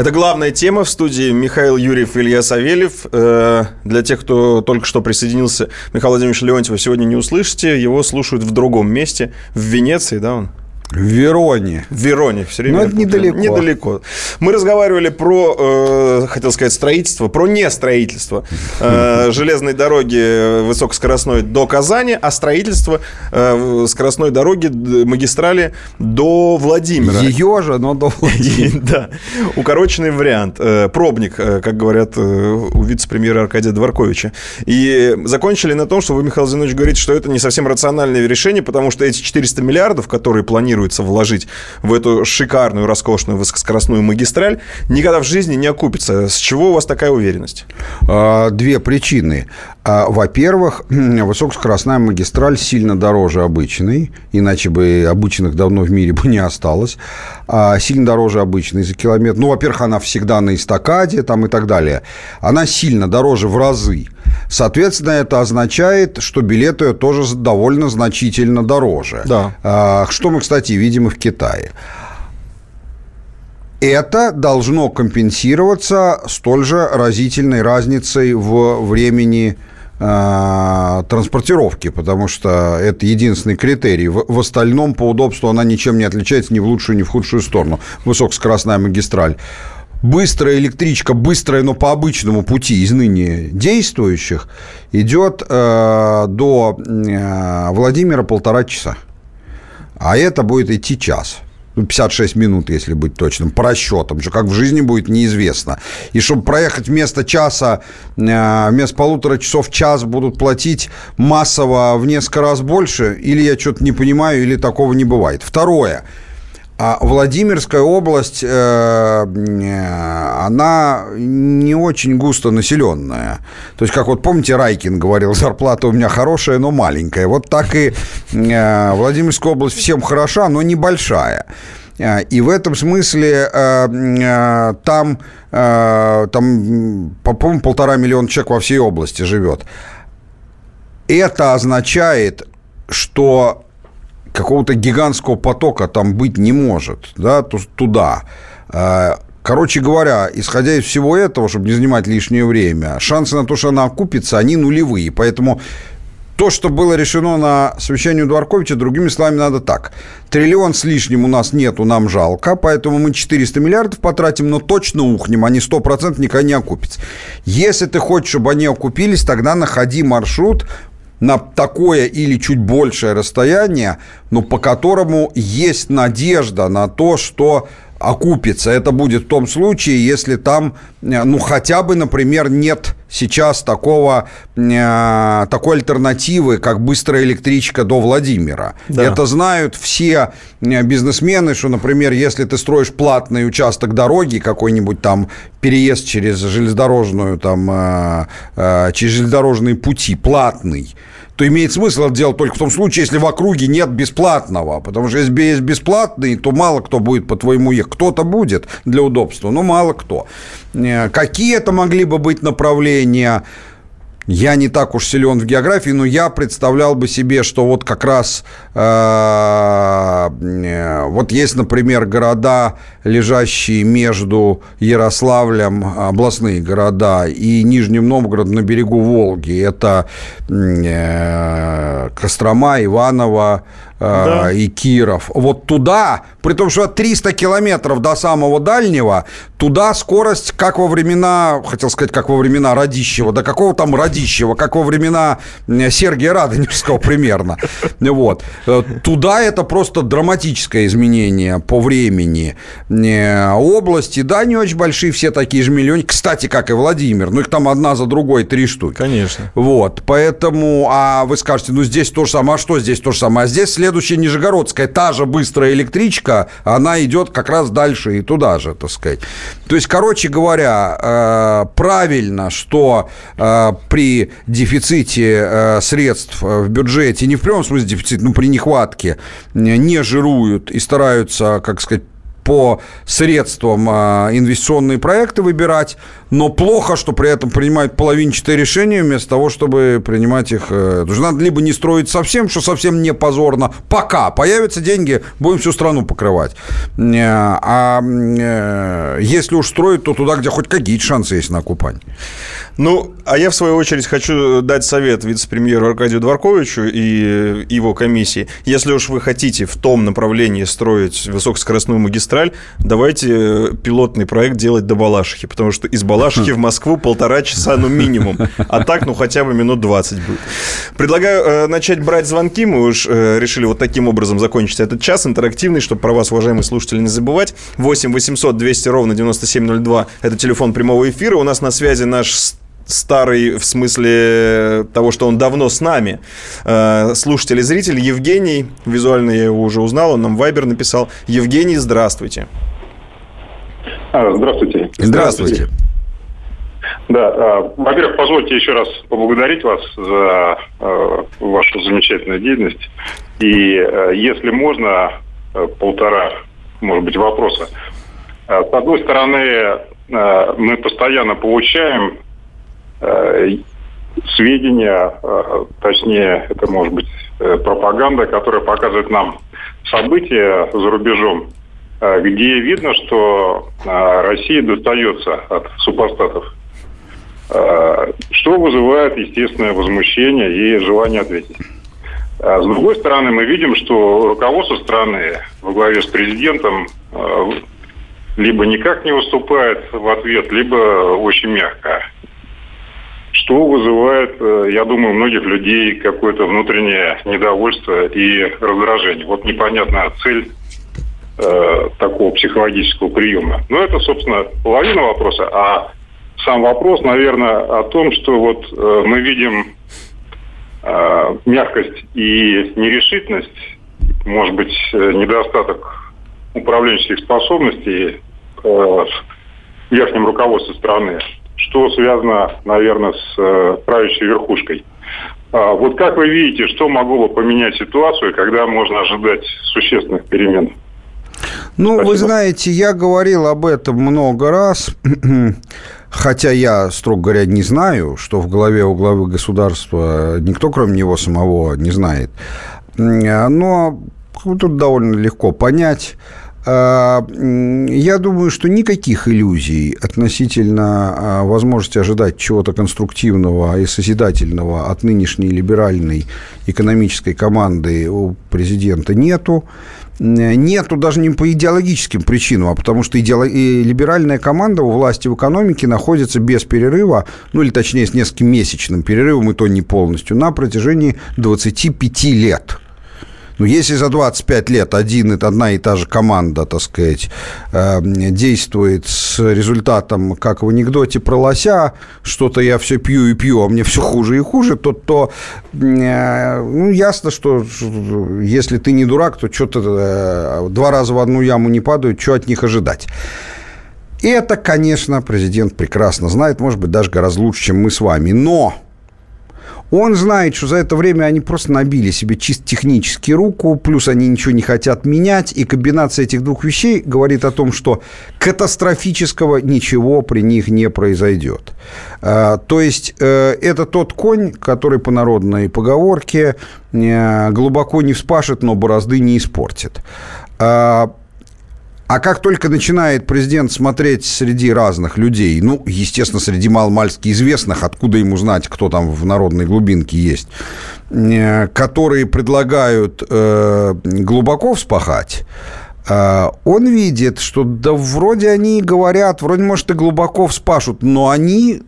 [SPEAKER 2] Это главная тема в студии Михаил Юрьев Илья Савельев. Э, Для тех, кто только что присоединился, Михаил Владимирович Леонтьева сегодня не услышите. Его слушают в другом месте, в Венеции, да, он?
[SPEAKER 3] В Вероне.
[SPEAKER 2] В Вероне все время.
[SPEAKER 3] Ну, это недалеко.
[SPEAKER 2] Недалеко. Мы разговаривали про, э, хотел сказать, строительство, про не строительство э, железной дороги высокоскоростной до Казани, а строительство э, скоростной дороги магистрали до Владимира.
[SPEAKER 3] Ее же, но до Владимира.
[SPEAKER 2] Да, укороченный вариант. Э, Пробник, э, как говорят э, у вице-премьера Аркадия Дворковича. И закончили на том, что вы, Михаил Зинович, говорите, что это не совсем рациональное решение, потому что эти 400 миллиардов, которые планируется вложить в эту шикарную, роскошную высокоскоростную магистраль, никогда в жизни не окупится. С чего у вас такая уверенность?
[SPEAKER 3] А, Две причины. А, Во-первых, высокоскоростная магистраль сильно дороже обычной, иначе бы обычных давно в мире бы не осталось. А, Сильно дороже обычной за километр. Ну, во-первых, она всегда на эстакаде там и так далее. Она сильно дороже в разы. Соответственно, это означает, что билеты тоже довольно значительно дороже.
[SPEAKER 2] Да.
[SPEAKER 3] А, Что мы, кстати, видим и в Китае. Это должно компенсироваться столь же разительной разницей в времени э, транспортировки, потому что это единственный критерий. В, в остальном по удобству она ничем не отличается ни в лучшую, ни в худшую сторону. Высокоскоростная магистраль. Быстрая электричка, быстрая, но по обычному пути из ныне действующих, идет э, до э, Владимира полтора часа. А это будет идти час. Ну, 56 минут, если быть точным, по расчетам. Что как в жизни будет, неизвестно. И чтобы проехать вместо часа, э, вместо полутора часов час будут платить массово в несколько раз больше, или я что-то не понимаю, или такого не бывает. Второе. А Владимирская область, э, э, она не очень густо населенная. То есть, как вот помните, Райкин говорил, зарплата у меня хорошая, но маленькая. Вот так и э, Владимирская область всем хороша, но небольшая. И в этом смысле там, там по-моему, полтора миллиона человек во всей области живет. Это означает, что какого-то гигантского потока там быть не может, да, ту- туда. Э, Короче говоря, исходя из всего этого, чтобы не занимать лишнее время, шансы на то, что она окупится, они нулевые. Поэтому то, что было решено на совещании у Дворковича, другими словами, надо так. Триллион с лишним у нас нету, нам жалко, поэтому мы 400 миллиардов потратим, но точно ухнем, они 100% никогда не окупятся. Если ты хочешь, чтобы они окупились, тогда находи маршрут на такое или чуть большее расстояние, но по которому есть надежда на то, что окупится. Это будет в том случае, если там, э, ну, хотя бы, например, нет сейчас такого, э, такой альтернативы, как быстрая электричка до Владимира.
[SPEAKER 2] Да.
[SPEAKER 3] Это знают все э, бизнесмены, что, например, если ты строишь платный участок дороги, какой-нибудь там переезд через железнодорожную, там, э, э, через железнодорожные пути, платный, то имеет смысл это делать только в том случае, если в округе нет бесплатного. Потому что если есть бесплатный, то мало кто будет по твоему ехать. Кто-то будет для удобства, но мало кто. Э, Какие это могли бы быть направления? Я не так уж силен в географии, но я представлял бы себе, что вот как раз э, э, вот есть, например, города, лежащие между Ярославлем, областные города, и Нижним Новгородом на берегу Волги. Это э, Кострома, Иваново, да. и Киров. Вот туда, при том, что 300 километров до самого дальнего, туда скорость, как во времена, хотел сказать, как во времена Радищева, да какого там Радищева, как во времена Сергия Радонежского примерно. Вот. Э, туда это просто драматическое изменение по времени. Э, области, да, не очень большие, все такие же миллионы. Кстати, как и Владимир, ну их там одна за другой три штуки.
[SPEAKER 2] Конечно.
[SPEAKER 3] Вот, поэтому, а вы скажете, ну здесь то же самое, а что здесь то же самое? А здесь следующая Нижегородская, та же быстрая электричка, она идет как раз дальше и туда же, так сказать. То есть, короче говоря, э, правильно, что э, при дефиците э, средств в бюджете, не в прямом смысле дефицит, ну, при нехватке, не жируют и стараются, как сказать, по средствам инвестиционные проекты выбирать, но плохо, что при этом принимают половинчатые решения вместо того, чтобы принимать их. Э, потому надо либо не строить совсем, что совсем не позорно, пока появятся деньги, будем всю страну покрывать. Э, а э, если уж строить, то туда, где хоть какие-то шансы есть на окупание.
[SPEAKER 2] Ну, а я, в свою очередь, хочу дать совет вице-премьеру Аркадию Дворковичу и его комиссии. Если уж вы хотите в том направлении строить высокоскоростную магистраль, давайте пилотный проект делать до Балашихи, потому что из Балашихи в Москву полтора часа, ну, минимум. А так, ну, хотя бы минут 20 будет. Предлагаю э, начать брать звонки. Мы уж э, решили вот таким образом закончить этот час интерактивный, чтобы про вас, уважаемые слушатели, не забывать. 8 800 200 ровно 9702 – это телефон прямого эфира. У нас на связи наш старый в смысле того, что он давно с нами. Э, слушатель и зритель Евгений, визуально я его уже узнал, он нам Вайбер написал. Евгений, здравствуйте.
[SPEAKER 6] А, здравствуйте.
[SPEAKER 3] Здравствуйте.
[SPEAKER 6] Да, а, во-первых, позвольте еще раз поблагодарить вас за а, вашу замечательную деятельность. И а, если можно, полтора, может быть, вопроса. С одной стороны, мы постоянно получаем сведения, точнее, это может быть э, пропаганда, которая показывает нам события за рубежом, где видно, что Россия достается от супостатов, что вызывает естественное возмущение и желание ответить. С другой стороны, мы видим, что руководство страны во главе с президентом либо никак не выступает в ответ, либо очень мягко что вызывает, э, я думаю, у многих людей какое-то внутреннее недовольство и раздражение. Вот непонятная цель э, такого психологического приема. Но это, собственно, половина вопроса. А сам вопрос, наверное, о том, что вот э, мы видим э, мягкость и нерешительность, может быть, э, недостаток управленческих способностей э, в верхнем руководстве страны что связано, наверное, с э, правящей верхушкой. А, вот как вы видите, что могло бы поменять ситуацию, когда можно ожидать существенных перемен?
[SPEAKER 3] Ну, Спасибо. вы знаете, я говорил об этом много раз, хотя я, строго говоря, не знаю, что в голове у главы государства никто, кроме него самого, не знает. Но тут довольно легко понять. А, я думаю, что никаких иллюзий относительно а, возможности ожидать чего-то конструктивного и созидательного от нынешней либеральной экономической команды у президента нету. Нету даже не по идеологическим причинам, а потому что идеолог... либеральная команда у власти в экономике находится без перерыва, ну или точнее с нескольким месячным перерывом, и то не полностью, на протяжении 25 лет. Ну, если за 25 лет один, одна и та же команда, так сказать, э, действует с результатом, как в анекдоте про лося, что-то я все пью и пью, а мне все хуже и хуже, то, то э, ну, ясно, что если ты не дурак, то что-то э, два раза в одну яму не падают, что от них ожидать? И это, конечно, президент прекрасно знает, может быть, даже гораздо лучше, чем мы с вами. Но Он знает, что за это время они просто набили себе чисто технически руку, плюс они ничего не хотят менять, и комбинация этих двух вещей говорит о том, что катастрофического ничего при них не произойдет. А, то есть э, это тот конь, который по народной поговорке э, глубоко не вспашет, но борозды не испортит. А, как только начинает президент смотреть среди разных людей, ну, естественно, среди маломальски известных, откуда ему знать, кто там в народной глубинке есть, э, которые предлагают э, глубоко вспахать, э, он видит, что да вроде они говорят, вроде, может, и глубоко вспашут, но они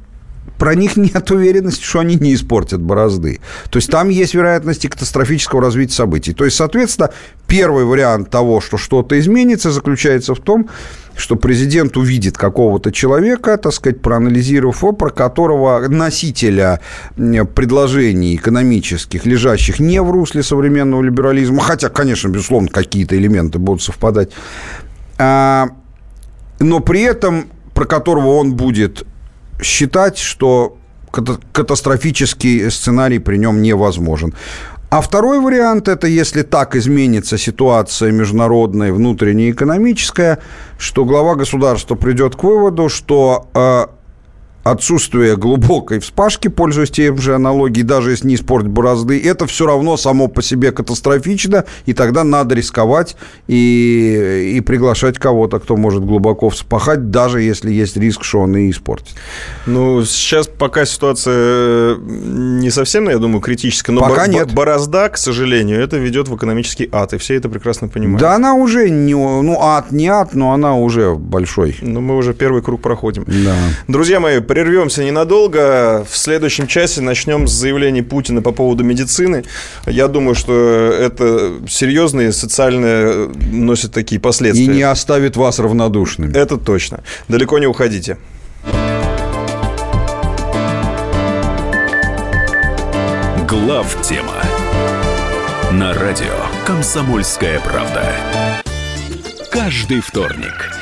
[SPEAKER 3] про них нет уверенности, что они не испортят борозды. То есть там есть вероятность катастрофического развития событий. То есть, соответственно, первый вариант того, что что-то изменится, заключается в том, что президент увидит какого-то человека, так сказать, проанализировав его, про которого носителя предложений экономических, лежащих не в русле современного либерализма, хотя, конечно, безусловно, какие-то элементы будут совпадать, а, но при этом про которого он будет считать, что катастрофический сценарий при нем невозможен. А второй вариант – это если так изменится ситуация международная, внутренняя, экономическая, что глава государства придет к выводу, что э, отсутствие глубокой вспашки, пользуясь тем же аналогией, даже если не испортить борозды, это все равно само по себе катастрофично, и тогда надо рисковать и, и приглашать кого-то, кто может глубоко вспахать, даже если есть риск, что он и испортит.
[SPEAKER 2] Ну, сейчас пока ситуация не совсем, я думаю, критическая, но
[SPEAKER 3] пока нет.
[SPEAKER 2] борозда, к сожалению, это ведет в экономический ад, и все это прекрасно понимают.
[SPEAKER 3] Да она уже не, ну, ад не ад, но она уже большой.
[SPEAKER 2] Ну, мы уже первый круг проходим.
[SPEAKER 3] Да.
[SPEAKER 2] Друзья мои, Прервемся ненадолго. В следующем часе начнем с заявлений Путина по поводу медицины. Я думаю, что это серьезные социальные носит такие последствия.
[SPEAKER 3] И не оставит вас равнодушными.
[SPEAKER 2] Это точно. Далеко не уходите.
[SPEAKER 7] Глав тема на радио Комсомольская правда. Каждый вторник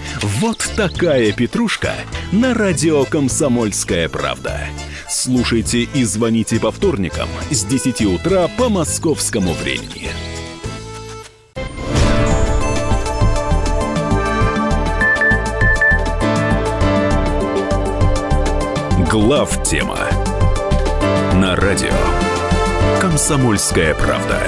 [SPEAKER 7] Вот такая петрушка на радио «Комсомольская правда». Слушайте и звоните по вторникам с 10 утра по московскому времени. Глав тема на радио «Комсомольская правда».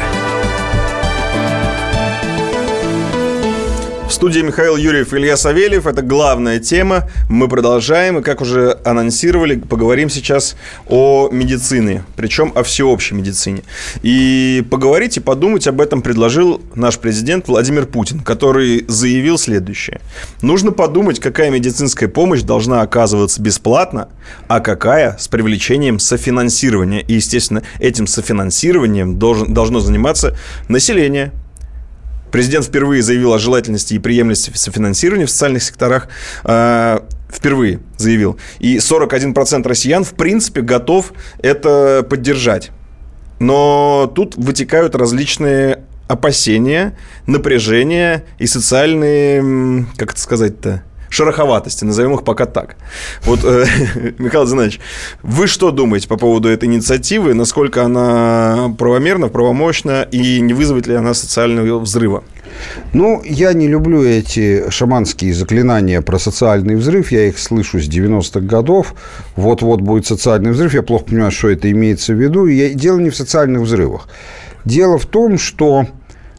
[SPEAKER 2] Студии Михаил Юрьев, Илья Савельев. Это главная тема. Мы продолжаем. И, как уже анонсировали, поговорим сейчас о медицине. Причем о всеобщей медицине. И поговорить и подумать об этом предложил наш президент Владимир Путин, который заявил следующее. Нужно подумать, какая медицинская помощь должна оказываться бесплатно, а какая с привлечением софинансирования. И, естественно, этим софинансированием должен, должно заниматься население, Президент впервые заявил о желательности и приемлемости софинансирования в социальных секторах. Э, впервые заявил. И 41% россиян, в принципе, готов это поддержать. Но тут вытекают различные опасения, напряжения и социальные, как это сказать-то, шероховатости, назовем их пока так. Вот, э, Михаил Зинович, вы что думаете по поводу этой инициативы? Насколько она правомерна, правомощна и не вызовет ли она социального взрыва?
[SPEAKER 3] Ну, я не люблю эти шаманские заклинания про социальный взрыв. Я их слышу с 90-х годов. Вот-вот будет социальный взрыв. Я плохо понимаю, что это имеется в виду. И дело не в социальных взрывах. Дело в том, что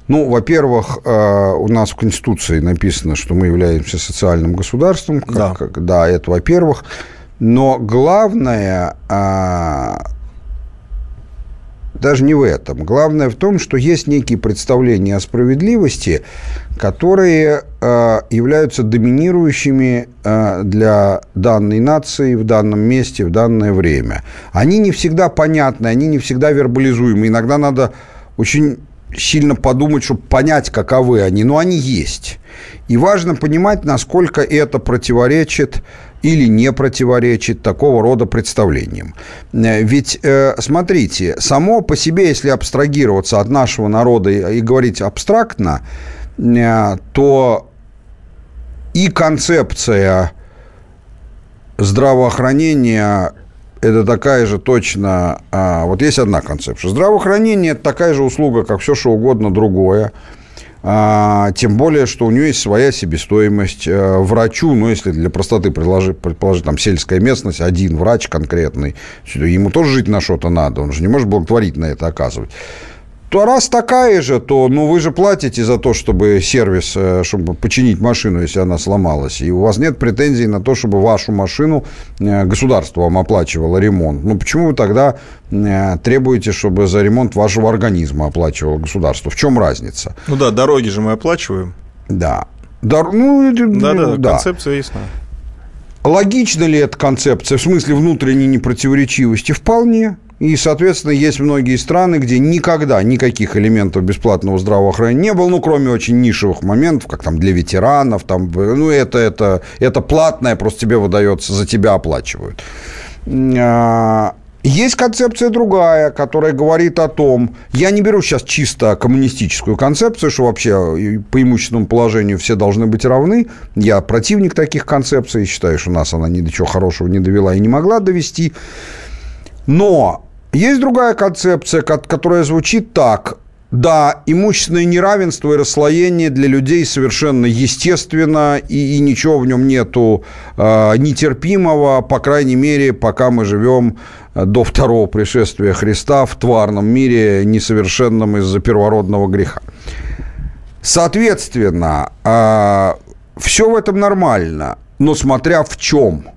[SPEAKER 3] ну, во-первых, э, у нас в Конституции написано, что мы являемся социальным государством. Как, да. Как, да, это во-первых. Но главное, а, даже не в этом. Главное в том, что есть некие представления о справедливости, которые э, являются доминирующими э, для данной нации в данном месте, в данное время. Они не всегда понятны, они не всегда вербализуемы. Иногда надо очень сильно подумать, чтобы понять, каковы они, но они есть. И важно понимать, насколько это противоречит или не противоречит такого рода представлениям. Э, ведь, э, смотрите, само по себе, если абстрагироваться от нашего народа и говорить абстрактно, э, то и концепция здравоохранения это такая же точно... А, вот есть одна концепция. Здравоохранение – это такая же услуга, как все, что угодно другое. А, тем более, что у нее есть своя себестоимость. А, врачу, ну, если для простоты предложить, предположить, там, сельская местность, один врач конкретный, ему тоже жить на что-то надо. Он же не может благотворительно это оказывать то раз такая же, то ну, вы же платите за то, чтобы сервис, э, чтобы починить машину, если она сломалась. И у вас нет претензий на то, чтобы вашу машину э, государство вам оплачивало ремонт. Ну, почему вы тогда э, требуете, чтобы за ремонт вашего организма оплачивало государство? В чем разница?
[SPEAKER 2] Ну да, дороги же мы оплачиваем.
[SPEAKER 3] Да. Дор... Ну,
[SPEAKER 2] да, да, да, концепция ясна.
[SPEAKER 3] Логична ли эта концепция в смысле внутренней непротиворечивости? Вполне. И, соответственно, есть многие страны, где никогда никаких элементов бесплатного здравоохранения не было, ну, кроме очень нишевых моментов, как там для ветеранов, там, ну, это, это, это платное, просто тебе выдается, за тебя оплачивают. А, есть концепция другая, которая говорит о том, я не беру сейчас чисто коммунистическую концепцию, что вообще по имущественному положению все должны быть равны. Я противник таких концепций, считаю, что нас она ни до чего хорошего не довела и не могла довести. Но есть другая концепция, которая звучит так. Да, имущественное неравенство и расслоение для людей совершенно естественно, и, и ничего в нем нету э, нетерпимого, по крайней мере, пока мы живем э, до второго пришествия Христа в тварном мире, несовершенном из-за первородного греха. Соответственно, э, все в этом нормально, но смотря в чем –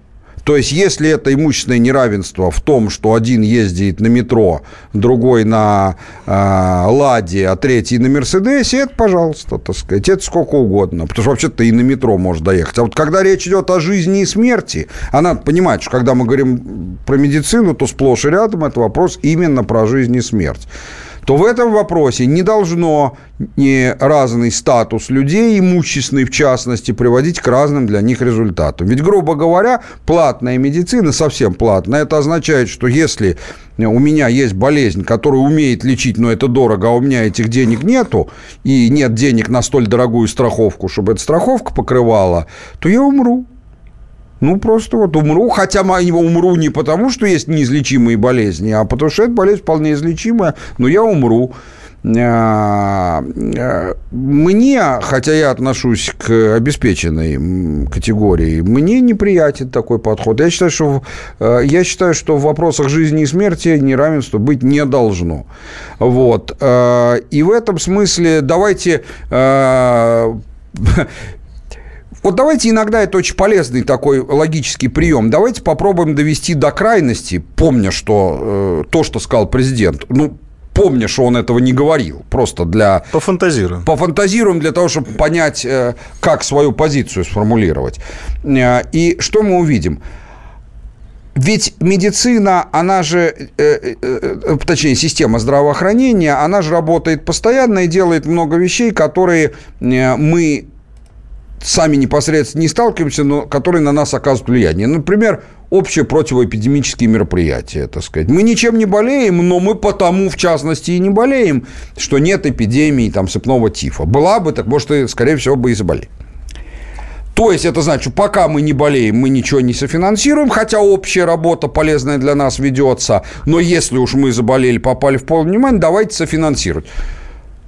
[SPEAKER 3] то есть, если это имущественное неравенство в том, что один ездит на метро, другой на э, Ладе, а третий на Мерседесе, это, пожалуйста, так сказать, это сколько угодно. Потому что вообще-то и на метро может доехать. А вот когда речь идет о жизни и смерти, а надо понимать, что когда мы говорим про медицину, то сплошь и рядом это вопрос именно про жизнь и смерть то в этом вопросе не должно не разный статус людей, имущественный в частности, приводить к разным для них результатам. Ведь, грубо говоря, платная медицина, совсем платная, это означает, что если у меня есть болезнь, которую умеет лечить, но это дорого, а у меня этих денег нету, и нет денег на столь дорогую страховку, чтобы эта страховка покрывала, то я умру. Ну, просто вот умру, хотя я умру не потому, что есть неизлечимые болезни, а потому что эта болезнь вполне излечимая, но я умру. А, а, мне, хотя я отношусь к обеспеченной категории, мне неприятен такой подход. Я считаю, что, э, я считаю, что в вопросах жизни и смерти неравенства быть не должно. Вот. Э, и в этом смысле давайте э, вот давайте иногда это очень полезный такой логический прием. Давайте попробуем довести до крайности, помня, что э, то, что сказал президент, ну, помня, что он этого не говорил, просто для...
[SPEAKER 2] Пофантазируем.
[SPEAKER 3] Пофантазируем для того, чтобы понять, э, как свою позицию сформулировать. Э, и что мы увидим? Ведь медицина, она же, э, э, э, точнее, система здравоохранения, она же работает постоянно и делает много вещей, которые э, мы сами непосредственно не сталкиваемся, но которые на нас оказывают влияние. Например, общие противоэпидемические мероприятия, так сказать. Мы ничем не болеем, но мы потому, в частности, и не болеем, что нет эпидемии там, сыпного тифа. Была бы, так может, и, скорее всего, бы и заболели. То есть это значит, пока мы не болеем, мы ничего не софинансируем, хотя общая работа полезная для нас ведется. Но если уж мы заболели, попали в полное внимание, давайте софинансировать.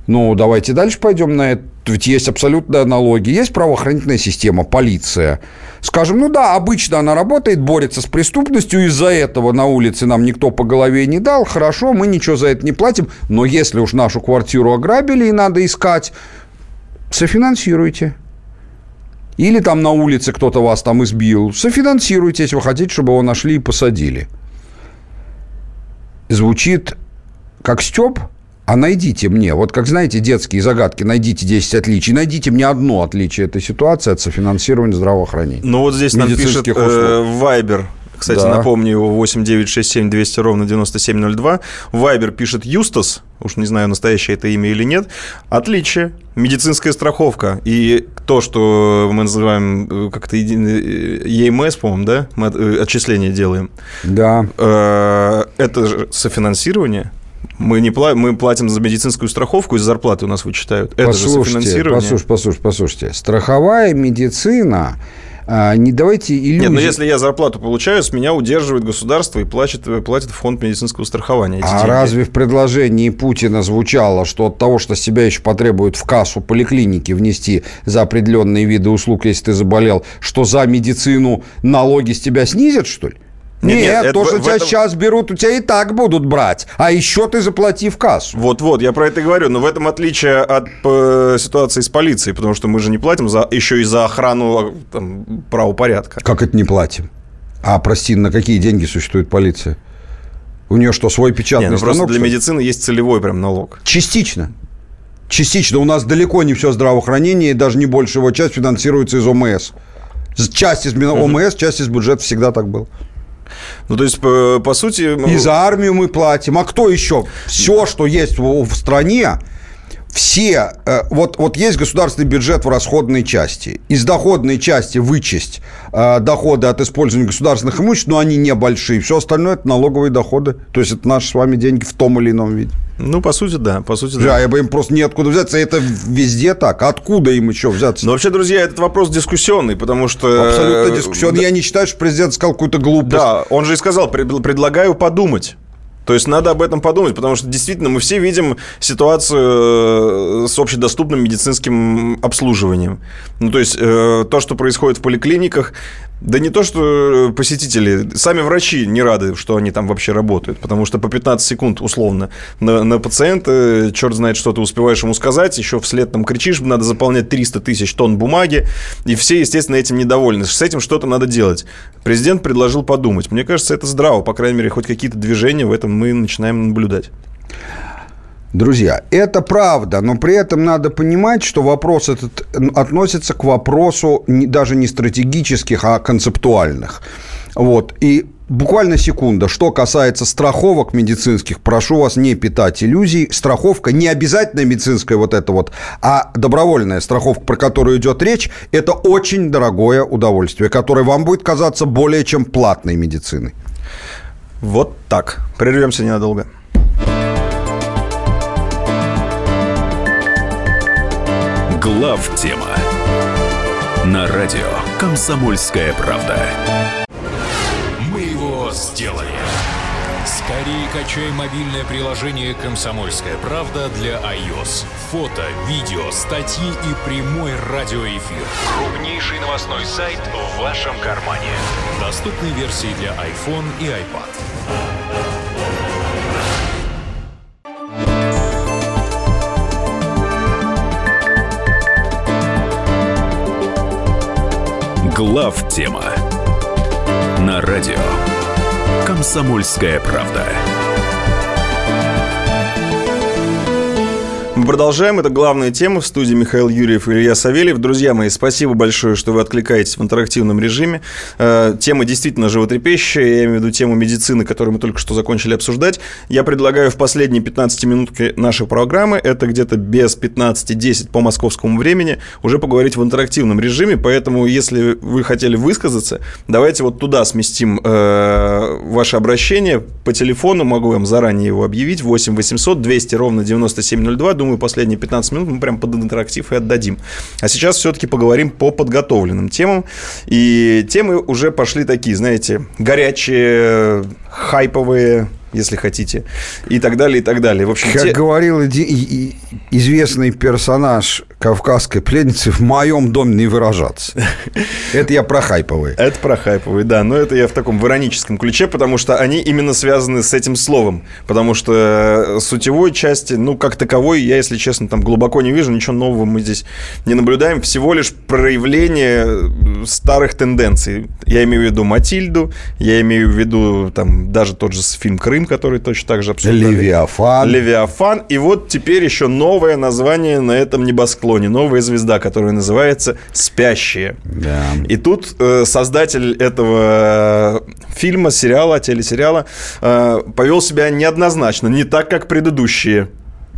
[SPEAKER 3] Ну, давайте дальше пойдем на это. Ведь есть абсолютная аналогия. Есть правоохранительная система, полиция. Скажем, ну да, обычно она работает, борется с преступностью, из-за этого на улице нам никто по голове не дал. Хорошо, мы ничего за это не платим. Но если уж нашу квартиру ограбили и надо искать, софинансируйте. Или там на улице кто-то вас там избил. Софинансируйте, если вы хотите, чтобы его нашли и посадили. Звучит как Степ, а найдите мне, вот как знаете, детские загадки, найдите 10 отличий, найдите мне одно отличие этой ситуации от софинансирования здравоохранения.
[SPEAKER 2] Ну вот здесь нам пишет э, Вайбер Кстати,
[SPEAKER 3] Да.
[SPEAKER 2] напомню его 8 9 6 7 200 ровно 9702. Вайбер пишет Юстас. Уж не знаю, настоящее это имя или нет. Отличие. Медицинская страховка. И то, что мы называем э, как-то э, ЕМС, по-моему, да? Мы от- отчисления делаем.
[SPEAKER 3] Да.
[SPEAKER 2] Это же софинансирование. Мы, не пла- мы платим за медицинскую страховку, из зарплаты у нас вычитают. Это же
[SPEAKER 3] Послушайте,
[SPEAKER 2] софинансирование.
[SPEAKER 3] послушайте, послушайте, послушайте. Страховая медицина, а, не давайте иллюзии.
[SPEAKER 2] Нет, но если я зарплату получаю, с меня удерживает государство и платит, платит в фонд медицинского страхования.
[SPEAKER 3] А
[SPEAKER 2] деньги.
[SPEAKER 3] разве в предложении Путина звучало, что от того, что с тебя еще потребуют в кассу поликлиники внести за определенные виды услуг, если ты заболел, что за медицину налоги с тебя снизят, что ли?
[SPEAKER 2] Нет,
[SPEAKER 3] Нет,
[SPEAKER 2] нет,
[SPEAKER 3] то, что
[SPEAKER 2] в
[SPEAKER 3] тебя
[SPEAKER 2] этом-
[SPEAKER 3] сейчас берут, у тебя и так будут брать. А еще ты заплати в кассу.
[SPEAKER 2] Вот-вот, я про это и говорю. Но в этом отличие от э, ситуации с полицией, потому что мы же не платим за, еще и за охрану там, правопорядка.
[SPEAKER 3] Как это не платим? А, прости, на какие деньги существует полиция? У нее что, свой печатный
[SPEAKER 2] Не, ну просто
[SPEAKER 3] станок?
[SPEAKER 2] для
[SPEAKER 3] что ли?
[SPEAKER 2] медицины есть целевой прям налог.
[SPEAKER 3] Частично. Частично. У нас далеко не все здравоохранение, и даже не большая его часть финансируется из ОМС. Часть из ОМС, часть из бюджета всегда так было.
[SPEAKER 2] Ну, то есть, по, по сути...
[SPEAKER 3] И за армию мы платим. А кто еще? Все, что есть в стране, все, э, вот, вот есть государственный бюджет в расходной части. Из доходной части вычесть э, доходы от использования государственных имуществ, но они небольшие. Все остальное это налоговые доходы. То есть это наши с вами деньги в том или ином виде.
[SPEAKER 2] Ну, по сути, да. По сути,
[SPEAKER 3] Да,
[SPEAKER 2] да.
[SPEAKER 3] я бы им просто неоткуда взяться. Это везде так. Откуда им еще взяться?
[SPEAKER 2] Но вообще, друзья, этот вопрос дискуссионный, потому что...
[SPEAKER 3] Абсолютно
[SPEAKER 2] э,
[SPEAKER 3] дискуссионный.
[SPEAKER 2] да-
[SPEAKER 3] Я не считаю, что президент сказал какую-то глупость.
[SPEAKER 2] Да, он же и сказал, «Пред- предлагаю подумать. То есть надо об этом подумать, потому что действительно мы все видим ситуацию э, с общедоступным медицинским обслуживанием. Ну, то есть э, то, что происходит в поликлиниках, да не то, что посетители, сами врачи не рады, что они там вообще работают, потому что по 15 секунд условно на, на пациента, черт знает, что ты успеваешь ему сказать, еще вслед там кричишь, надо заполнять 300 тысяч тонн бумаги, и все, естественно, этим недовольны. С этим что-то надо делать. Президент предложил подумать. Мне кажется, это здраво, по крайней мере, хоть какие-то движения в этом мы начинаем наблюдать.
[SPEAKER 3] Друзья, это правда, но при этом надо понимать, что вопрос этот относится к вопросу даже не стратегических, а концептуальных. Вот. И буквально секунда. Что касается страховок медицинских, прошу вас не питать иллюзий. Страховка не обязательно медицинская вот это вот, а добровольная страховка, про которую идет речь, это очень дорогое удовольствие, которое вам будет казаться более чем платной медициной.
[SPEAKER 2] Вот так. Прервемся ненадолго.
[SPEAKER 7] Глав тема на радио Комсомольская правда.
[SPEAKER 8] Мы его сделали. Скорее качай мобильное приложение «Комсомольская правда» для iOS. Фото, видео, статьи и прямой радиоэфир. Крупнейший новостной сайт в вашем кармане. Доступны версии для iPhone и iPad.
[SPEAKER 7] Глав тема на радио Комсомольская правда.
[SPEAKER 2] Продолжаем. Это главная тема в студии Михаил Юрьев и Илья Савельев. Друзья мои, спасибо большое, что вы откликаетесь в интерактивном режиме. Э, Тема действительно животрепещущая. Я имею в виду тему медицины, которую мы только что закончили обсуждать. Я предлагаю в последние 15 минутки нашей программы, это где-то без 15-10 по московскому времени, уже поговорить в интерактивном режиме. Поэтому, если вы хотели высказаться, давайте вот туда сместим э, ваше обращение. По телефону могу вам заранее его объявить. 8 800 200 ровно 9702. Думаю, последние 15 минут мы прям под интерактив и отдадим. А сейчас все-таки поговорим по подготовленным темам. И темы уже пошли такие, знаете, горячие, хайповые, если хотите, и так далее, и так далее. В общем,
[SPEAKER 3] Как
[SPEAKER 2] те-
[SPEAKER 3] говорил известный персонаж кавказской пленницы, в моем доме не выражаться. Это я про хайповые.
[SPEAKER 2] Это про хайповые, да. Но это я в таком в ироническом ключе, потому что они именно связаны с этим словом. Потому что э, сутевой части, ну, как таковой, я, если честно, там глубоко не вижу, ничего нового мы здесь не наблюдаем. Всего лишь проявление э, старых тенденций. Я имею в виду Матильду, я имею в виду там даже тот же фильм «Крым», Крым, который точно так же обсуждали.
[SPEAKER 3] Левиафан.
[SPEAKER 2] Левиафан. И вот теперь еще новое название на этом небосклоне. Новая звезда, которая называется «Спящие».
[SPEAKER 3] Да.
[SPEAKER 2] И тут э, создатель этого фильма, сериала, телесериала э, повел себя неоднозначно, не так, как предыдущие.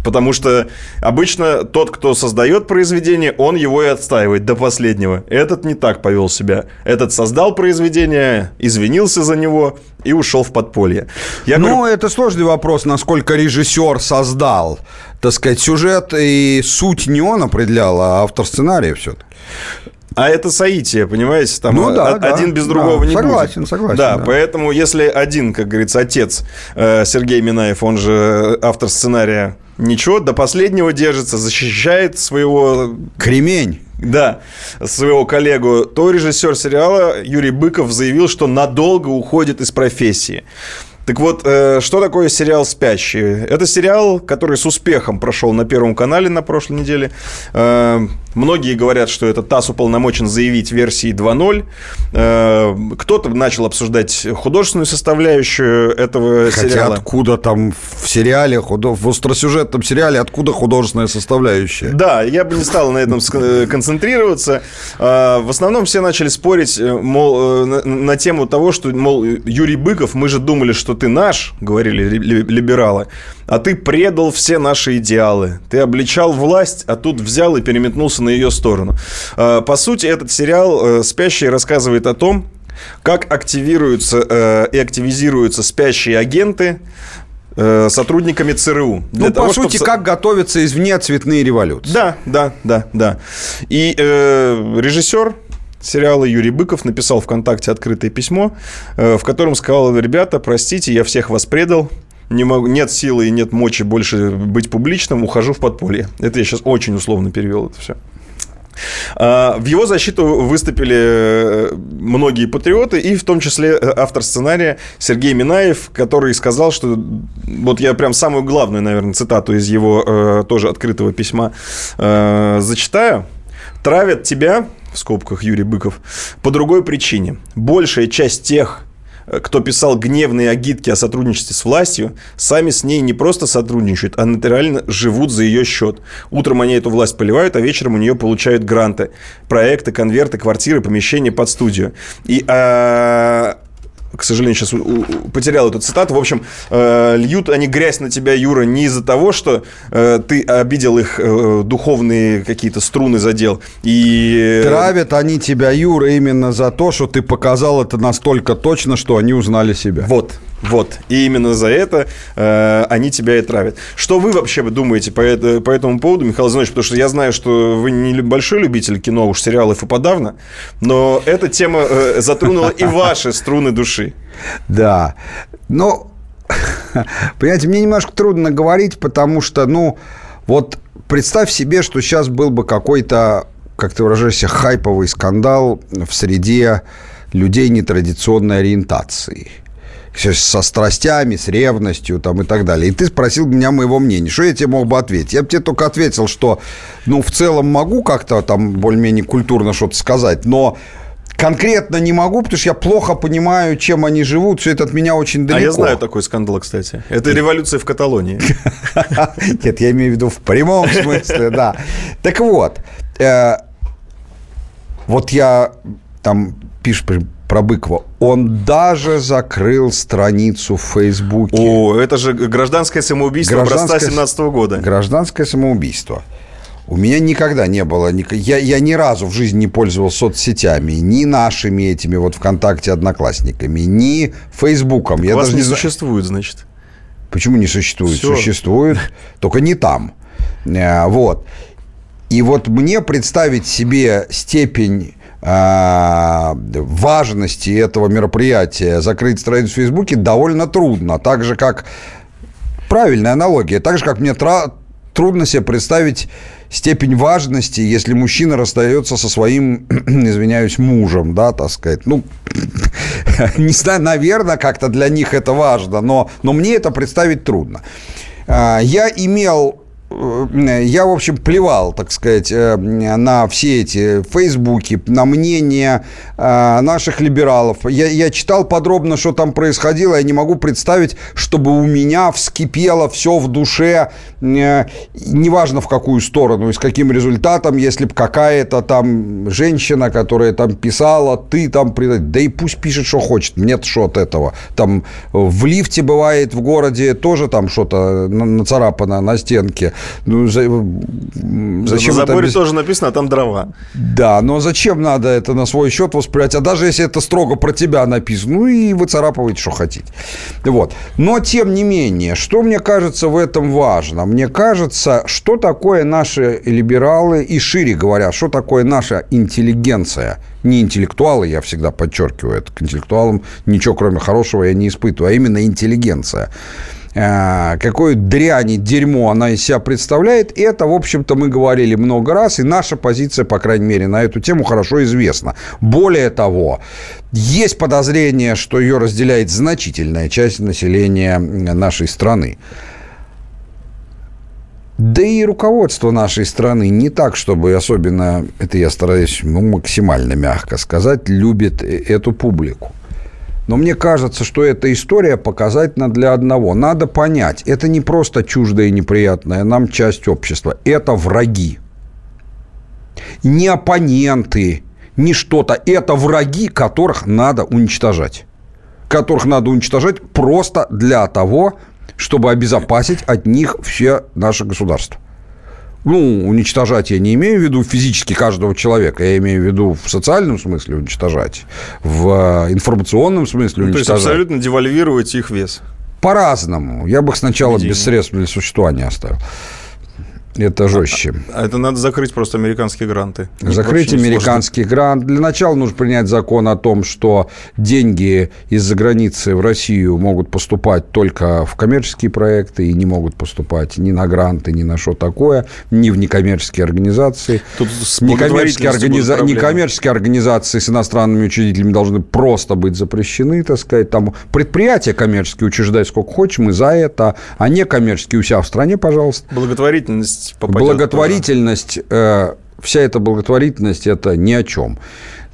[SPEAKER 2] Потому что обычно тот, кто создает произведение, он его и отстаивает до последнего. Этот не так повел себя. Этот создал произведение, извинился за него и ушел в подполье. Я
[SPEAKER 3] ну,
[SPEAKER 2] говорю,
[SPEAKER 3] это сложный вопрос, насколько режиссер создал, так сказать, сюжет и суть не он определял, а автор сценария все-таки.
[SPEAKER 2] А это соитие, понимаете? Там
[SPEAKER 3] Ну да,
[SPEAKER 2] о-
[SPEAKER 3] да.
[SPEAKER 2] один без другого
[SPEAKER 3] Да,
[SPEAKER 2] не
[SPEAKER 3] согласен,
[SPEAKER 2] будет.
[SPEAKER 3] согласен,
[SPEAKER 2] Да,
[SPEAKER 3] да.
[SPEAKER 2] поэтому если один, как говорится, отец э, Сергей Минаев, он же автор сценария, ничего, до последнего держится, защищает своего
[SPEAKER 3] Кремень.
[SPEAKER 2] да, своего коллегу, то режиссер сериала Юрий Быков заявил, что надолго уходит из профессии. Так вот, э, что такое сериал «Спящие»? Это сериал, который с успехом прошел на Первом канале на прошлой неделе. Э, Многие говорят, что это ТАСС уполномочен заявить версии 2.0. Э, Кто-то начал обсуждать художественную составляющую этого
[SPEAKER 3] Хотя
[SPEAKER 2] сериала.
[SPEAKER 3] откуда там в сериале, в остросюжетном сериале, откуда художественная составляющая?
[SPEAKER 2] Да, я бы не стал на этом ск- концентрироваться. А, В основном все начали спорить, э, мол, э, на, тему того, что, мол, Юрий Быков, мы же думали, что ты наш, говорили ли- ли- либералы, а ты предал все наши идеалы. Ты обличал власть, а тут взял и переметнулся на ее сторону. А, По сути, этот сериал э, «Спящий» рассказывает о том, как активируются э, и активизируются спящие агенты э, сотрудниками ЦРУ.
[SPEAKER 3] Ну, по сути,
[SPEAKER 2] со-
[SPEAKER 3] как готовятся извне цветные революции.
[SPEAKER 2] да, да, да, да. И э, режиссер сериала Юрий Быков написал ВКонтакте открытое письмо, э, в котором сказал, ребята, простите, я всех вас предал, не могу, нет силы и нет мочи больше быть публичным, ухожу в подполье. Это я сейчас очень условно перевел это все. А, В его защиту выступили э, многие патриоты, и в том числе э, автор сценария Сергей Минаев, который сказал, что вот я прям самую главную, наверное, цитату из его э, тоже открытого письма зачитаю. «Травят тебя, в скобках Юрий Быков, по другой причине. Большая часть тех, кто писал гневные агитки о сотрудничестве с властью, сами с ней не просто сотрудничают, а натурально живут за ее счет. Утром они эту власть поливают, а вечером у нее получают гранты, проекты, конверты, квартиры, помещения под студию. И а, к сожалению, сейчас потерял эту цитату. В общем, э, льют они грязь на тебя, Юра, не из-за того, что э, ты обидел их э, духовные какие-то струны задел. И...
[SPEAKER 3] Травят они тебя, Юра, именно за то, что ты показал это настолько точно, что они узнали себя.
[SPEAKER 2] Вот, вот. И именно за это э, они тебя и травят. Что вы вообще думаете по, это- по этому поводу, Михаил Зинович? Потому что я знаю, что вы не большой любитель кино, уж сериалов и подавно, но эта тема э, затронула и ваши струны души.
[SPEAKER 3] Да. Но, понимаете, мне немножко трудно говорить, потому что, ну, вот представь себе, что сейчас был бы какой-то, как ты выражаешься, хайповый скандал в среде людей нетрадиционной ориентации. Со страстями, с ревностью там, и так далее. И ты спросил меня моего мнения. Что я тебе мог бы ответить? Я бы тебе только ответил, что, ну, в целом могу как-то там более-менее культурно что-то сказать, но конкретно не могу, потому что я плохо понимаю, чем они живут. Все это от меня очень далеко.
[SPEAKER 2] А я знаю такой скандал, кстати. Это революция в Каталонии.
[SPEAKER 3] Нет, я имею в виду в прямом смысле, да. Так вот, э, вот я там пишешь про- Быкова, он даже закрыл страницу в Фейсбуке.
[SPEAKER 2] О, это же гражданское самоубийство образца
[SPEAKER 3] Гражданское-
[SPEAKER 2] 17 года.
[SPEAKER 3] Гражданское самоубийство. У меня никогда не было, я, я ни разу в жизни не пользовался соцсетями, ни нашими этими вот ВКонтакте одноклассниками, ни Фейсбуком. я
[SPEAKER 2] Вас
[SPEAKER 3] даже
[SPEAKER 2] не
[SPEAKER 3] не
[SPEAKER 2] существует, значит.
[SPEAKER 3] Почему не существует?
[SPEAKER 2] Всё.
[SPEAKER 3] Существует, только не там. Э, Вот. И вот мне представить себе степень важности этого мероприятия закрыть страницу в Фейсбуке довольно трудно. Так же, как... Правильная аналогия. Так же, как мне тра- трудно себе представить степень важности, если мужчина расстается со своим, извиняюсь, мужем, да, так сказать. Ну, не знаю, наверное, как-то для них это важно, но, но мне это представить трудно. А, Я имел я, в общем, плевал, так сказать, э, на все эти фейсбуки, на мнение э, наших либералов. Я, я читал подробно, что там происходило. Я не могу представить, чтобы у меня вскипело все в душе, неважно в какую сторону и с каким результатом, если бы какая-то там женщина, которая там писала, ты там, да и пусть пишет, что хочет, мне-то что от этого. Там в лифте бывает в городе тоже там что-то нацарапано на стенке. Ну, за,
[SPEAKER 2] зачем на заборе это... тоже написано, а там дрова.
[SPEAKER 3] Да, но зачем надо это на свой счет воспринимать? А даже если это строго про тебя написано, ну и вы царапываете, что хотите. Вот. Но, тем не менее, что мне кажется в этом важно? Мне кажется, что такое наши либералы и, шире говоря, что такое наша интеллигенция? Не интеллектуалы, я всегда подчеркиваю это. К интеллектуалам ничего, кроме хорошего, я не испытываю, а именно интеллигенция. Э, какое дрянь и дерьмо она из себя представляет, это, в общем-то, мы говорили много раз, и наша позиция, по крайней мере, на эту тему хорошо известна. Более того, есть подозрение, что ее разделяет значительная часть населения нашей страны. Да и руководство нашей страны не так, чтобы особенно, это я стараюсь ну, максимально мягко сказать, любит э, эту публику. Но мне кажется, что эта история показательна для одного. Надо понять, это не просто чуждая и неприятная нам часть общества. Это враги. Не оппоненты, не что-то. Это враги, которых надо уничтожать. Которых надо уничтожать просто для того, чтобы обезопасить от них все наше государство. Ну, уничтожать я не имею в виду физически каждого человека, я имею в виду в социальном смысле уничтожать, в э, информационном смысле уничтожать. Ну, то есть
[SPEAKER 2] абсолютно девальвировать их вес.
[SPEAKER 3] По-разному. Я бы их сначала Видение. без средств для существования оставил. Это жестче.
[SPEAKER 2] А, это надо закрыть просто американские гранты.
[SPEAKER 3] Закрыть американский грант. Для начала нужно принять закон о том, что деньги из-за границы в Россию могут поступать только в коммерческие проекты и не могут поступать ни на гранты, ни на что такое, ни в некоммерческие организации. Тут некоммерческие, организа... некоммерческие организации с иностранными учредителями должны просто быть запрещены, так сказать. Там предприятия коммерческие учреждай сколько хочешь, мы за это, а некоммерческие у себя в стране, пожалуйста.
[SPEAKER 2] Благотворительность благотворительность
[SPEAKER 3] попадет. Благотворительность, э, вся эта благотворительность – это ни о чем.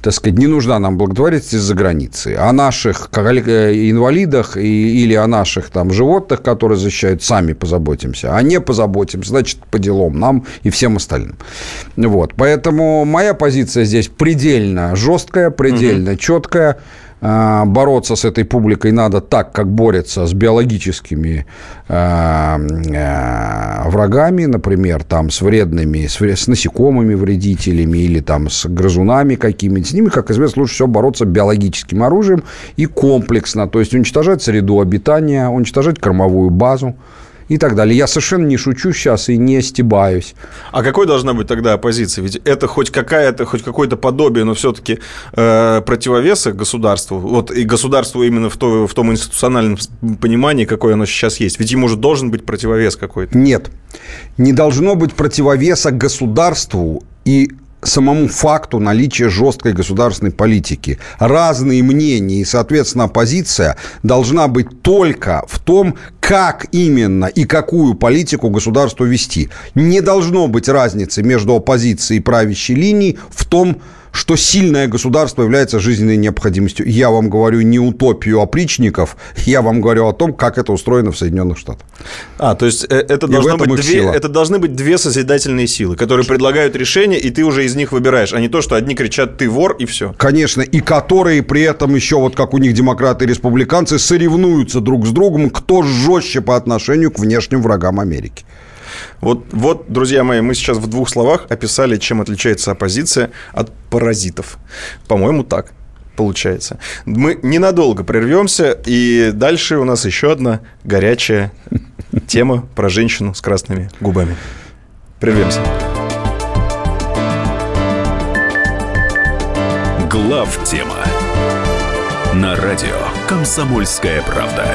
[SPEAKER 3] Так сказать, не нужна нам благотворительность из-за границы. О наших э, инвалидах и, или о наших там животных, которые защищают, сами позаботимся. А не позаботимся, значит, по делам нам и всем остальным. Вот. Поэтому моя позиция здесь предельно жесткая, предельно угу. четкая. А, бороться с этой публикой надо так, как борется с биологическими а, а, врагами, например, там с вредными, с, насекомыми вредителями или там с грызунами какими-то. С ними, как известно, лучше всего бороться биологическим оружием и комплексно, то есть уничтожать среду обитания, уничтожать кормовую базу и так далее. Я совершенно не шучу сейчас и не стебаюсь.
[SPEAKER 2] А какой должна быть тогда оппозиция? Ведь это хоть какая-то, хоть какое-то подобие, но все-таки э, противовеса государству, вот и государству именно в, то, в том институциональном понимании, какое оно сейчас есть. Ведь ему же должен быть противовес какой-то.
[SPEAKER 3] Нет, не должно быть противовеса государству и самому факту наличия жесткой государственной политики. Разные мнения и, соответственно, оппозиция должна быть только в том, как именно и какую политику государству вести. Не должно быть разницы между оппозицией и правящей линией в том, что сильное государство является жизненной необходимостью. Я вам говорю не утопию опричников, я вам говорю о том, как это устроено в Соединенных Штатах.
[SPEAKER 2] А, то есть э, это, должно быть две, это должны быть две созидательные силы, которые предлагают решение, и ты уже из них выбираешь, а не то, что одни кричат «ты вор» и все.
[SPEAKER 3] Конечно, и которые при этом еще, вот как у них демократы и республиканцы, соревнуются друг с другом, кто жестче по отношению к внешним врагам Америки.
[SPEAKER 2] Вот, вот, друзья мои, мы сейчас в двух словах описали, чем отличается оппозиция от паразитов. По-моему, так получается. Мы ненадолго прервемся, и дальше у нас еще одна горячая тема про женщину с красными губами. Прервемся.
[SPEAKER 7] Глав тема на радио Комсомольская правда.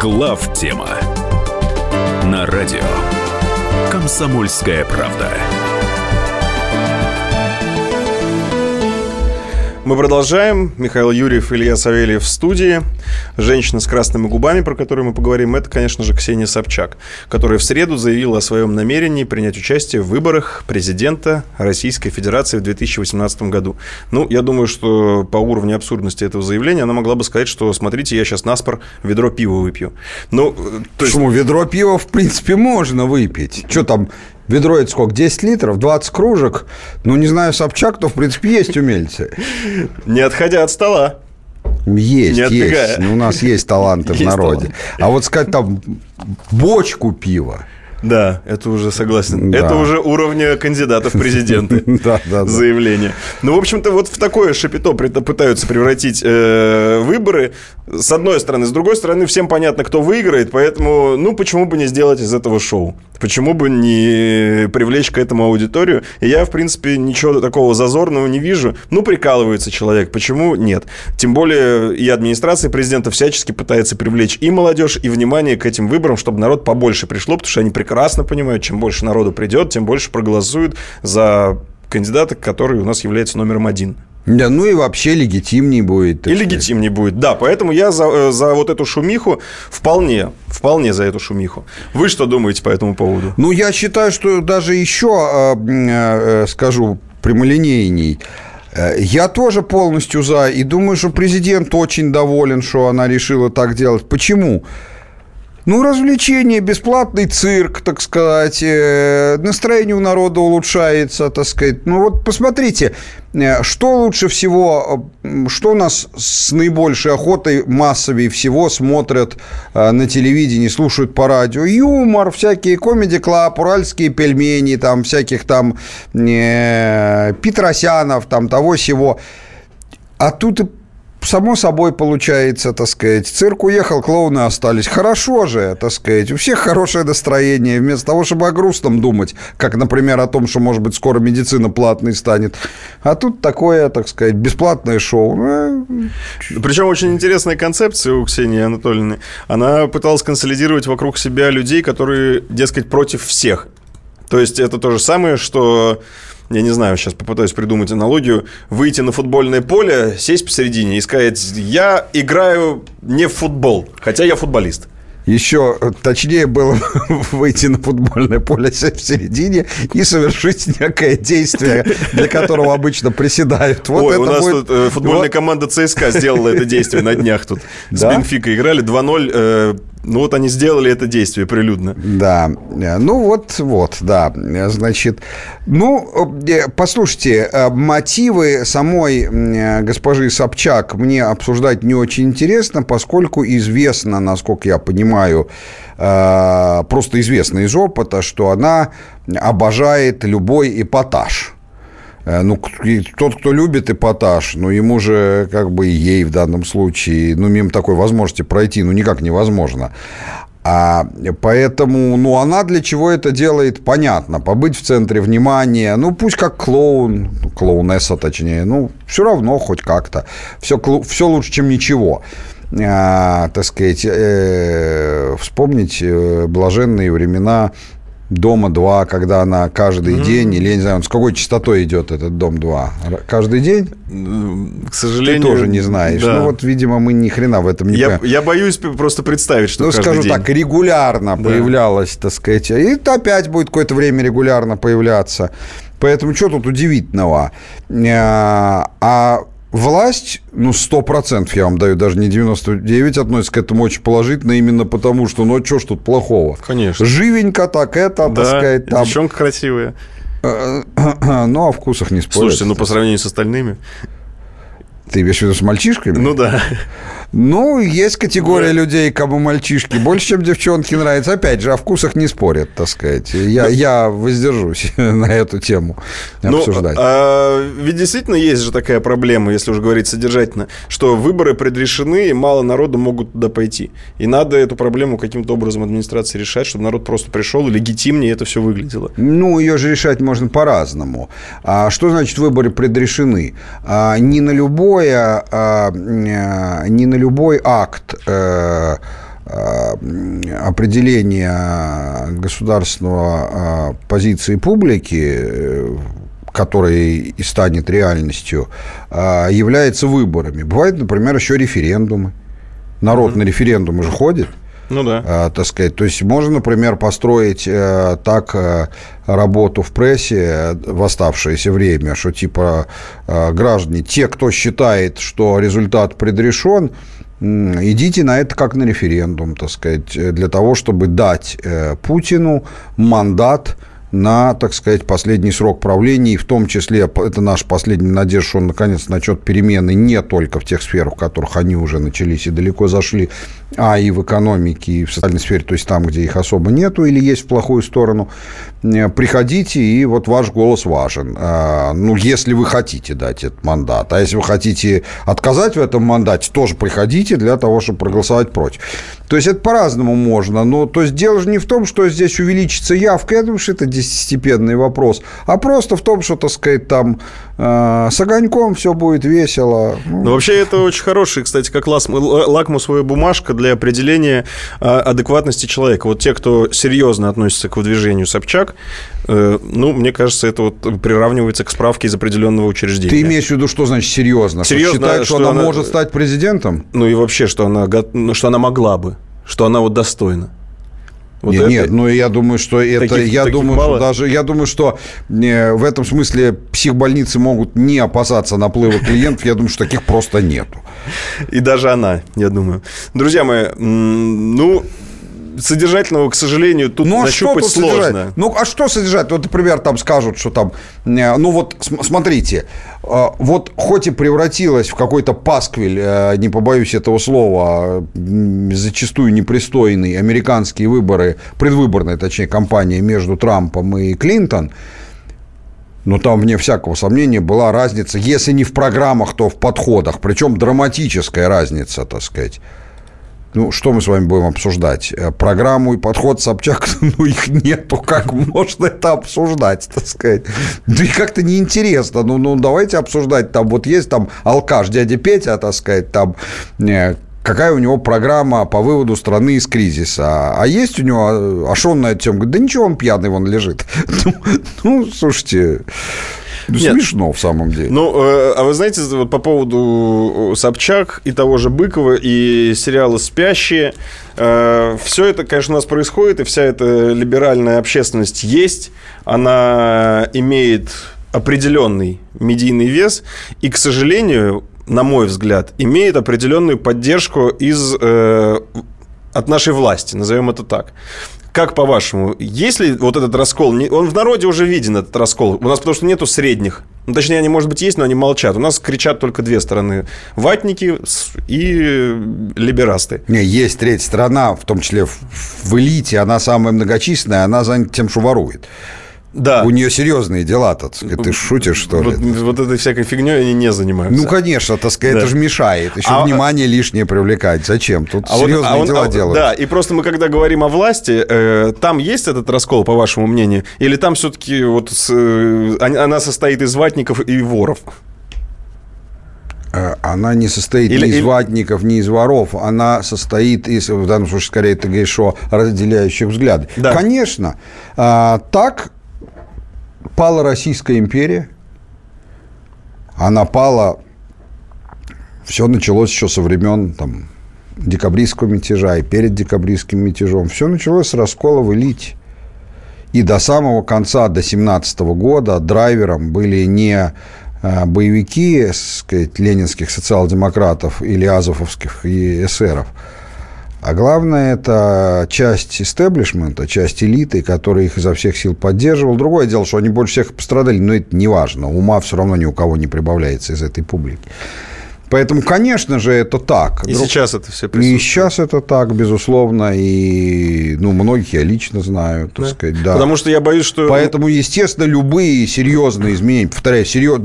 [SPEAKER 7] Глав тема на радио Комсомольская правда.
[SPEAKER 2] Мы продолжаем. Михаил Юрьев, Илья Савельев в студии. Женщина с красными губами, про которую мы поговорим, это, конечно же, Ксения Собчак, которая в среду заявила о своем намерении принять участие в выборах президента Российской Федерации в 2018 году. Ну, я думаю, что по уровню абсурдности этого заявления она могла бы сказать, что, смотрите, я сейчас наспор ведро пива выпью. Ну,
[SPEAKER 3] то есть... Почему? Ведро пива, в принципе, можно выпить. Что там, Ведро это сколько? 10 литров, 20 кружек. Ну, не знаю, Собчак, то, в принципе, есть умельцы.
[SPEAKER 2] Не отходя от стола.
[SPEAKER 3] Есть, есть. У нас есть таланты в народе. А вот сказать там бочку пива.
[SPEAKER 2] Да, это уже согласен. Да. Это уже уровня кандидатов в президенты. Да, да, Заявление. Ну, в общем-то, вот в такое шапито пытаются превратить э, выборы. С одной стороны. С другой стороны, всем понятно, кто выиграет. Поэтому, ну, почему бы не сделать из этого шоу? Почему бы не привлечь к этому аудиторию? И я, в принципе, ничего такого зазорного не вижу. Ну, прикалывается человек. Почему нет? Тем более и администрация президента всячески пытается привлечь и молодежь, и внимание к этим выборам, чтобы народ побольше пришло, потому что они прекрасно прекрасно понимают, чем больше народу придет, тем больше проголосуют за кандидата, который у нас является номером один.
[SPEAKER 3] Да, ну и вообще легитимней будет.
[SPEAKER 2] И легитимней будет, да. Поэтому я за, э, за вот эту шумиху вполне, вполне за эту шумиху. Вы что думаете по этому поводу?
[SPEAKER 3] Ну, я считаю, что даже еще, э, э, скажу прямолинейней, я тоже полностью за. И думаю, что президент очень доволен, что она решила так делать. Почему? Ну, развлечение, бесплатный цирк, так сказать, э, настроение у народа улучшается, так сказать. Ну, вот посмотрите, э, что лучше всего, э, что у нас с наибольшей охотой массовее всего смотрят на телевидении, слушают по радио? Юмор, всякие Comedy Club, уральские пельмени, там, всяких там э, Петросянов, там, того-сего. А тут само собой получается, так сказать. Цирк уехал, клоуны остались. Хорошо же, так сказать. У всех хорошее настроение. Вместо того, чтобы о грустном думать, как, например, о том, что, может быть, скоро медицина платной станет. А тут такое, так сказать, бесплатное шоу. Ну,
[SPEAKER 2] Причем очень интересная концепция у Ксении Анатольевны. Она пыталась консолидировать вокруг себя людей, которые, дескать, против всех. То есть это то же самое, что я не знаю, сейчас попытаюсь придумать аналогию, выйти на футбольное поле, сесть посередине и сказать, я играю не в футбол, хотя я футболист.
[SPEAKER 3] Еще точнее было выйти на футбольное поле в середине и совершить некое действие, для которого обычно приседают.
[SPEAKER 2] Вот Ой, у нас будет... тут э, футбольная вот... команда ЦСКА сделала это действие на днях тут. С да? Бенфика играли 2-0. Ну вот они сделали это действие прилюдно.
[SPEAKER 3] Да, ну вот, вот, да, значит, ну, э, послушайте, э, мотивы самой э, госпожи Собчак мне обсуждать не очень интересно, поскольку известно, насколько я понимаю, просто известно из опыта, что она обожает любой эпатаж. Э, ну, тот, кто любит эпатаж, ну, ему же, как бы, ей в данном случае, ну, мимо такой возможности пройти, ну, никак невозможно. А поэтому, ну, она для чего это делает, понятно. Побыть в центре внимания, ну, пусть как клоун, клоунесса точнее, ну, все равно хоть как-то. Все, все лучше, чем ничего. А, так сказать, э, вспомнить э, блаженные времена Дома 2, когда она каждый mm-hmm. день, или я не знаю, с какой частотой идет этот Дом 2? Каждый день?
[SPEAKER 2] К сожалению.
[SPEAKER 3] Ты тоже не знаешь. Да. Ну вот, видимо, мы ни хрена в этом не
[SPEAKER 2] я, я боюсь просто представить, что
[SPEAKER 3] Ну, скажу день. так, регулярно да. появлялась, так сказать. И опять будет какое-то время регулярно появляться. Поэтому что тут удивительного? А, а Власть, ну, сто процентов я вам даю, даже не 99, относится к этому очень положительно, именно потому что, ну, а что ж тут плохого?
[SPEAKER 2] Конечно.
[SPEAKER 3] Живенько так это, да, так сказать,
[SPEAKER 2] там... девчонка красивая.
[SPEAKER 3] Ну, о вкусах не спорят.
[SPEAKER 2] Слушайте, ну, по сравнению с остальными...
[SPEAKER 3] Ты имеешь в виду с мальчишками?
[SPEAKER 2] Ну, да.
[SPEAKER 3] Ну, есть категория людей, кому мальчишки больше, чем девчонки нравятся. Опять же, о вкусах не спорят, так сказать. Я, я воздержусь на эту тему
[SPEAKER 2] Ну,
[SPEAKER 3] обсуждать.
[SPEAKER 2] а, ведь действительно есть же такая проблема, если уже говорить содержательно, что выборы предрешены, и мало народу могут туда пойти. И надо эту проблему каким-то образом администрации решать, чтобы народ просто пришел и легитимнее это все выглядело.
[SPEAKER 3] Ну, ее же решать можно по-разному. А что значит выборы предрешены? А, не на любое, а, э, не на любой акт э, э, определения государственного э, позиции публики, э, который и станет реальностью, является выборами. Бывают, например, еще референдумы. Народ на референдумы же ходит.
[SPEAKER 2] Ну да.
[SPEAKER 3] Так сказать. То есть можно, например, построить так работу в прессе в оставшееся время, что типа граждане, те, кто считает, что результат предрешен, идите на это как на референдум, так сказать, э, для того, чтобы дать э, Путину мандат на, так сказать, последний срок правления, и в том числе, это наша последняя надежда, что он наконец начнет перемены не только в тех сферах, в которых они уже начались и далеко зашли, а и в экономике, и в социальной сфере, то есть там, где их особо нету или есть в плохую сторону, приходите, и вот ваш голос важен. А, Ну, если вы хотите дать этот мандат. А если вы хотите отказать в этом мандате, тоже приходите для того, чтобы проголосовать против. То есть это по-разному можно. Но то есть дело же не в том, что здесь увеличится явка. Я думаю, что это десятистепенный вопрос. А просто в том, что, так сказать, там э, с огоньком все будет весело. Ну,
[SPEAKER 2] Ну, вообще, это очень хороший, кстати, как лакмусовая бумажка для определения а, адекватности человека. Вот те, кто серьезно относится к выдвижению Собчак, э, ну, мне кажется, это вот приравнивается к справке из определенного учреждения.
[SPEAKER 3] Ты имеешь в виду, что значит серьезно? Что
[SPEAKER 2] Серьезно,
[SPEAKER 3] считает, что,
[SPEAKER 2] что
[SPEAKER 3] она,
[SPEAKER 2] она-
[SPEAKER 3] может стать президентом?
[SPEAKER 2] Ну и вообще, что она, ну, что она могла бы, что она вот достойна. Вот
[SPEAKER 3] нет,
[SPEAKER 2] это-
[SPEAKER 3] нет, ну я думаю, что это,
[SPEAKER 2] Таких-
[SPEAKER 3] я
[SPEAKER 2] таких
[SPEAKER 3] думаю,
[SPEAKER 2] мало?
[SPEAKER 3] что даже, я думаю, что э, в этом смысле психбольницы могут не опасаться наплыва клиентов. Я думаю, что таких просто нету.
[SPEAKER 2] И даже она, я думаю. Друзья мои, ну, содержательного, к сожалению, тут
[SPEAKER 3] Ну, а что
[SPEAKER 2] нащупать
[SPEAKER 3] тут
[SPEAKER 2] сложно.
[SPEAKER 3] содержать? Ну, а что содержать? Вот, например, там скажут, что там, э, ну вот, см- смотрите, э, вот хоть и превратилась в какой-то пасквиль, э, не побоюсь этого слова, зачастую непристойный, американские выборы, предвыборная, точнее, кампания между Трампом и Клинтон, но там, вне всякого сомнения, была разница, если не в программах, то в подходах, причем драматическая разница, так сказать. Ну, что мы с вами будем обсуждать? Э, Программу и подход Собчак, ну, их нету. Как можно это обсуждать, так сказать? Да и как-то неинтересно. Ну, ну, давайте обсуждать. Там вот есть там алкаш дядя Петя, так сказать, там э, какая у него программа по выводу страны из кризиса. А есть у него, э, а он эту тему? Говорит, да ничего, он пьяный, вон лежит. Ну, ну, слушайте, ну,
[SPEAKER 2] Нет.
[SPEAKER 3] смешно в самом деле.
[SPEAKER 2] Ну, э, а вы знаете, вот по поводу Собчак и того же Быкова и сериала «Спящие», все это, конечно, у нас происходит, и вся эта либеральная общественность есть, она имеет определенный медийный вес, и, к сожалению, на мой взгляд, имеет определенную поддержку из, э, от нашей власти, назовем это так. Как по-вашему, есть ли вот этот раскол? Он в народе уже виден, этот раскол. У нас потому что нету средних. Ну, точнее, они, может быть, есть, но они молчат. У нас кричат только две стороны. Ватники и либерасты.
[SPEAKER 3] Не, есть третья страна, в том числе в элите, она самая многочисленная, она занята тем, что ворует.
[SPEAKER 2] Да.
[SPEAKER 3] У нее серьезные дела, так сказать. Ты шутишь, что
[SPEAKER 2] Вот,
[SPEAKER 3] ли?
[SPEAKER 2] вот этой всякой фигней они не занимаются.
[SPEAKER 3] Ну, конечно, так сказать,
[SPEAKER 2] Да.
[SPEAKER 3] это же мешает. Еще
[SPEAKER 2] А-
[SPEAKER 3] внимание лишнее привлекать. Зачем? Тут
[SPEAKER 2] А вот-
[SPEAKER 3] серьезные
[SPEAKER 2] а он-
[SPEAKER 3] дела
[SPEAKER 2] а-
[SPEAKER 3] делают.
[SPEAKER 2] Да, и просто мы, когда говорим о власти, э, там есть этот раскол, по вашему мнению? Или там все-таки вот с, э, она состоит из ватников и воров?
[SPEAKER 3] Э, Она не состоит
[SPEAKER 2] Или-
[SPEAKER 3] ни из
[SPEAKER 2] или-
[SPEAKER 3] ватников, ни из воров. Она состоит из, в данном случае, скорее, ты говоришь, что разделяющих взгляды.
[SPEAKER 2] Да.
[SPEAKER 3] Конечно. а, так пала Российская империя. Она пала... Все началось еще со времен там, декабристского мятежа и перед декабристским мятежом. Все началось с раскола в элите. И до самого конца, до 17 года, драйвером были не э, боевики, так сказать, ленинских социал-демократов или азововских и эсеров, а главное, это часть истеблишмента, часть элиты, которая их изо всех сил поддерживала. Другое дело, что они больше всех пострадали, но это не важно. Ума все равно ни у кого не прибавляется из этой публики. Поэтому, конечно же, это так.
[SPEAKER 2] И
[SPEAKER 3] Друг-
[SPEAKER 2] сейчас это все
[SPEAKER 3] И
[SPEAKER 2] присутствует.
[SPEAKER 3] сейчас это так, безусловно, и ну, многих я лично знаю, так сказать, да.
[SPEAKER 2] Потому что я боюсь, что...
[SPEAKER 3] Поэтому, естественно, любые серьезные изменения, повторяю, серьезные,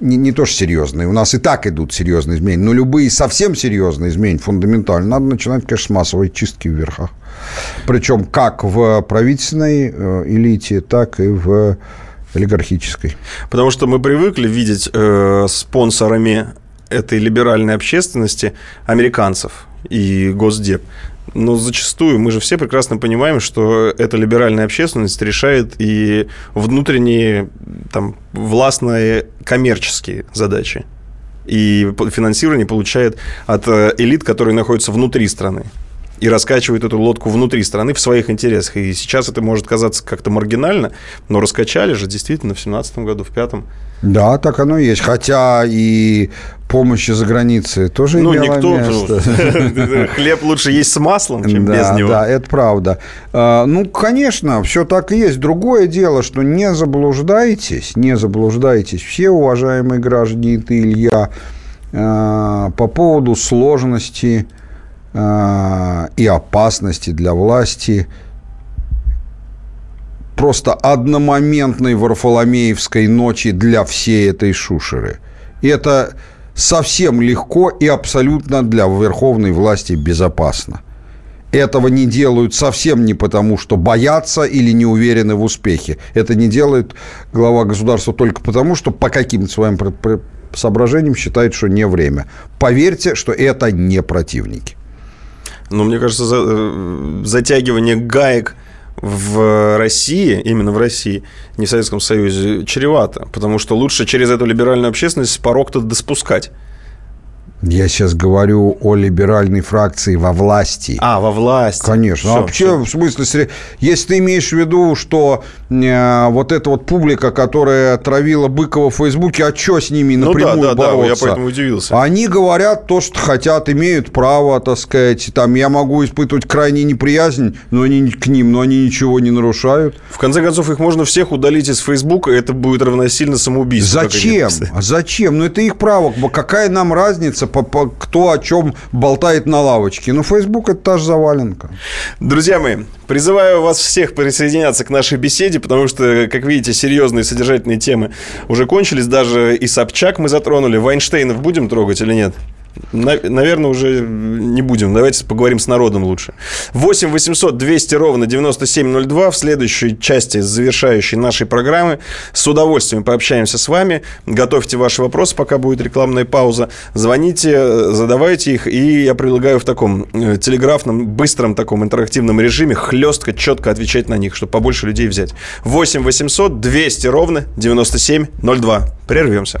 [SPEAKER 3] ну, не, не то, что серьезные, у нас и так идут серьезные изменения, но любые совсем серьезные изменения, фундаментально, надо начинать, конечно, с массовой чистки в верхах. Причем как в правительственной э, элите, так и в олигархической.
[SPEAKER 2] Потому что мы привыкли видеть э, спонсорами этой либеральной общественности американцев и Госдеп. Но зачастую мы же все прекрасно понимаем, что эта либеральная общественность решает и внутренние там, властные коммерческие задачи. И финансирование получает от э, элит, которые находятся внутри страны. И раскачивают эту лодку внутри страны в своих интересах. И сейчас это может казаться как-то маргинально, но раскачали же действительно в 2017 году, в 2005.
[SPEAKER 3] Да, так оно и есть. Хотя и помощи за границей тоже
[SPEAKER 2] Ну,
[SPEAKER 3] имела
[SPEAKER 2] никто...
[SPEAKER 3] место.
[SPEAKER 2] Хлеб лучше есть с маслом, чем
[SPEAKER 3] да,
[SPEAKER 2] без него.
[SPEAKER 3] Да, это правда. А, Ну, конечно, все так и есть. Другое дело, что не заблуждайтесь, не заблуждайтесь, все уважаемые граждане, ты, Илья, а, по поводу сложности и опасности для власти просто одномоментной Варфоломеевской ночи для всей этой шушеры. И это совсем легко и абсолютно для верховной власти безопасно. Этого не делают совсем не потому, что боятся или не уверены в успехе. Это не делает глава государства только потому, что по каким-то своим соображениям считает, что не время. Поверьте, что это не противники.
[SPEAKER 2] Но мне кажется, за- э, затягивание гаек в России, именно в России, не в Советском Союзе, чревато. Потому что лучше через эту либеральную общественность порог-то доспускать.
[SPEAKER 3] Я сейчас говорю о либеральной фракции во власти.
[SPEAKER 2] А, во власти.
[SPEAKER 3] Конечно.
[SPEAKER 2] Всё,
[SPEAKER 3] а вообще,
[SPEAKER 2] всё.
[SPEAKER 3] в смысле, если ты имеешь в виду, что э, вот эта вот публика, которая травила Быкова в Фейсбуке, а что с ними
[SPEAKER 2] Ну да,
[SPEAKER 3] напрямую
[SPEAKER 2] да, да, я
[SPEAKER 3] бороться?
[SPEAKER 2] поэтому удивился.
[SPEAKER 3] Они говорят то, что хотят, имеют право, так сказать. Там я могу испытывать крайне неприязнь, но они к ним, но они ничего не нарушают.
[SPEAKER 2] В конце концов, их можно всех удалить из Фейсбука, и это будет равносильно самоубийству.
[SPEAKER 3] Зачем? Зачем? Ну, это их право. Какая нам разница, по- по- кто о чем болтает на лавочке? Ну, Facebook – это та же заваленка.
[SPEAKER 2] Друзья мои, призываю вас всех присоединяться к нашей беседе, потому что, как видите, серьезные содержательные темы уже кончились. Даже и Собчак мы затронули. Вайнштейнов будем трогать или нет? На- наверное, уже не будем. Давайте поговорим с народом лучше. 8 800 200 ровно 9702. В следующей части завершающей нашей программы с удовольствием пообщаемся с вами. Готовьте ваши вопросы, пока будет рекламная пауза. Звоните, задавайте их. И я предлагаю в таком э, телеграфном, быстром таком интерактивном режиме хлестко, четко отвечать на них, чтобы побольше людей взять. 8 800 200 ровно 9702. Прервемся.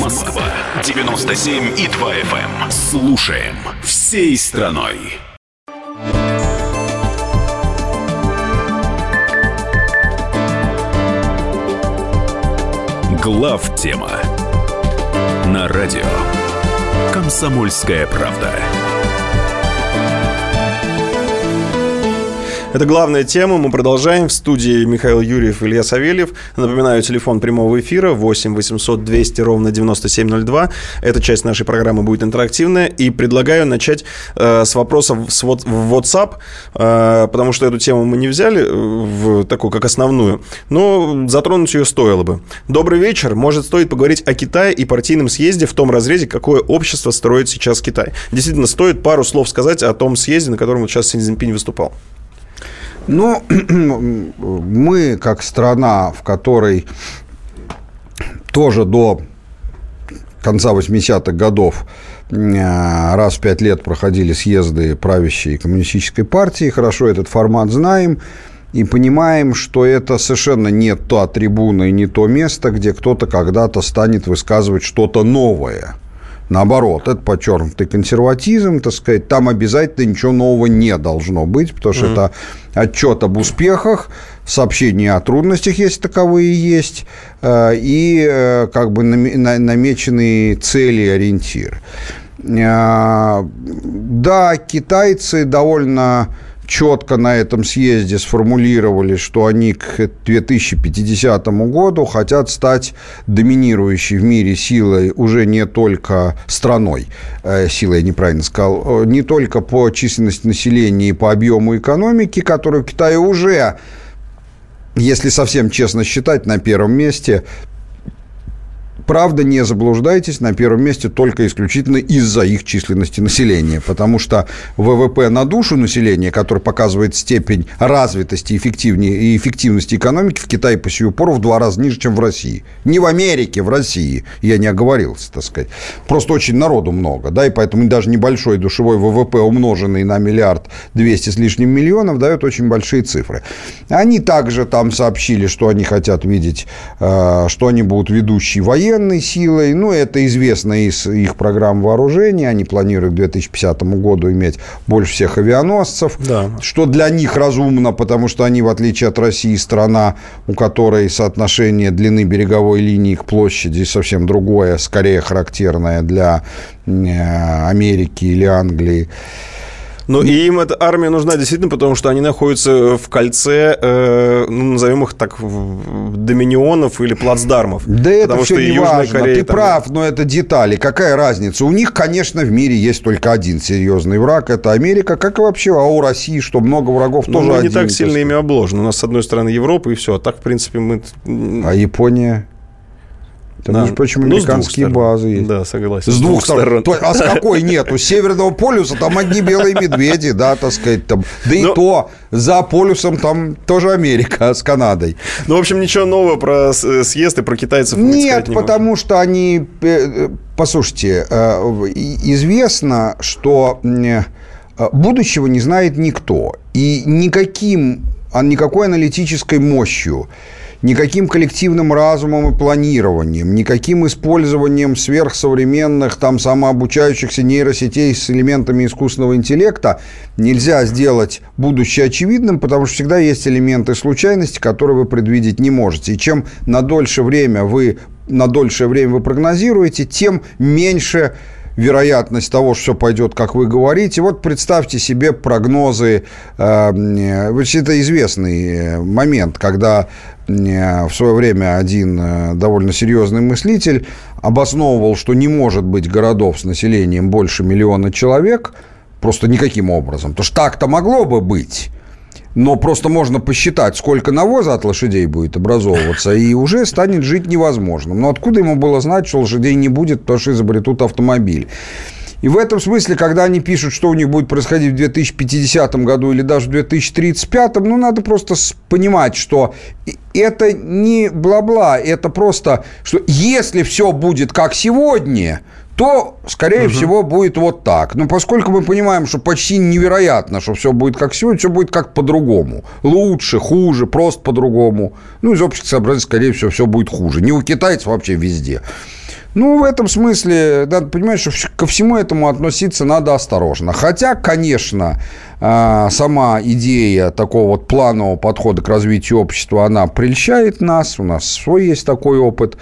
[SPEAKER 7] Москва 97 и 2 FM. Слушаем всей страной. Глав тема на радио. Комсомольская правда.
[SPEAKER 2] Это главная тема. Мы продолжаем. В студии Михаил Юрьев, Илья Савельев. Напоминаю, телефон прямого эфира 8 800 200 ровно 9702. Эта часть нашей программы будет интерактивная. И предлагаю начать э, с вопросов с вот, в WhatsApp, э, потому что эту тему мы не взяли э, в такую, как основную, но затронуть ее стоило бы. Добрый вечер. Может, стоит поговорить о Китае и партийном съезде в том разрезе, какое общество строит сейчас Китай. Действительно, стоит пару слов сказать о том съезде, на котором вот сейчас Си Цзиньпинь выступал.
[SPEAKER 3] Но мы, как страна, в которой тоже до конца 80-х годов э, раз в пять лет проходили съезды правящей коммунистической партии, хорошо этот формат знаем. и понимаем, что это совершенно не та трибуна и не то место, где кто-то когда-то станет высказывать что-то новое. Наоборот, это подчеркнутый консерватизм, так сказать, там обязательно ничего нового не должно быть, потому что mm-hmm. это отчет об успехах, сообщение о трудностях, если таковые есть, э, и э, как бы намеченные цели и ориентиры. Э, да, китайцы довольно четко на этом съезде сформулировали, что они к 2050 году хотят стать доминирующей в мире силой уже не только страной, э, силой я неправильно сказал, э, не только по численности населения и по объему экономики, которую Китай уже если совсем честно считать, на первом месте Правда, не заблуждайтесь, на первом месте только исключительно из-за их численности населения, потому что ВВП на душу населения, который показывает степень развитости и эффективности экономики, в Китае по сию пору в два раза ниже, чем в России. Не в Америке, в России. Я не оговорился, так сказать. Просто очень народу много, да, и поэтому даже небольшой душевой ВВП, умноженный на миллиард двести с лишним миллионов, дает очень большие цифры. Они также там сообщили, что они хотят видеть, э, что они будут ведущей военной военной силой. Ну, это известно из их программ вооружения. Они планируют к 2050 году иметь больше всех авианосцев, да. что для них разумно, потому что они, в отличие от России, страна, у которой соотношение длины береговой линии к площади совсем другое, скорее характерное для э, Америки или Англии.
[SPEAKER 2] Ну, и им эта армия нужна действительно, потому что они находятся в кольце, э, ну, назовем их так, доминионов или плацдармов.
[SPEAKER 3] Да это все не важно. Корея, Ты там... прав, но это детали. Какая разница? У них, конечно, в мире есть только один серьезный враг. Это Америка, как и вообще. А у России, что много врагов, ну, тоже мы
[SPEAKER 2] один. не так сильно ими обложены. У нас, с одной стороны, Европа и все. А так, в принципе, мы...
[SPEAKER 3] А Япония? Там, да. между прочим, ну, американские ну, базы есть.
[SPEAKER 2] Да, согласен.
[SPEAKER 3] С, с двух, двух сторон. сторон. А с какой нет? У Северного полюса там одни белые медведи, да, так сказать. Там. Да и Но... то, за полюсом там тоже Америка с Канадой.
[SPEAKER 2] Ну, в общем, ничего нового про съезд и про китайцев
[SPEAKER 3] Нет, не потому можем. что они... Э, послушайте, э, известно, что э, будущего не знает никто. И никаким, а никакой аналитической мощью никаким коллективным разумом и планированием, никаким использованием сверхсовременных там самообучающихся нейросетей с элементами искусственного интеллекта нельзя сделать будущее очевидным, потому что всегда есть элементы случайности, которые вы предвидеть не можете. И чем на дольше время вы на дольшее время вы прогнозируете, тем меньше вероятность того, что все пойдет, как вы говорите. Вот представьте себе прогнозы. Э, это известный э, момент, когда э, в свое время один довольно серьезный мыслитель обосновывал, что не может быть городов с населением больше миллиона человек, просто никаким образом. Потому что так-то могло бы быть но просто можно посчитать, сколько навоза от лошадей будет образовываться, и уже станет жить невозможным. Но откуда ему было знать, что лошадей не будет, потому что изобретут автомобиль? И в этом смысле, когда они пишут, что у них будет происходить в 2050 году или даже в 2035, ну, надо просто понимать, что это не бла-бла, это просто, что если все будет как сегодня, то, скорее угу. всего, будет вот так. Но поскольку мы понимаем, что почти невероятно, что все будет как сегодня, все будет как по-другому. Лучше, хуже, просто по-другому. Ну, из общих соображений, скорее всего, все будет хуже. Не у китайцев, вообще везде. Ну, в этом смысле, надо понимать, что ко всему этому относиться надо осторожно. Хотя, конечно, а, сама идея такого вот планового подхода к развитию общества, она прельщает нас, у нас свой есть такой опыт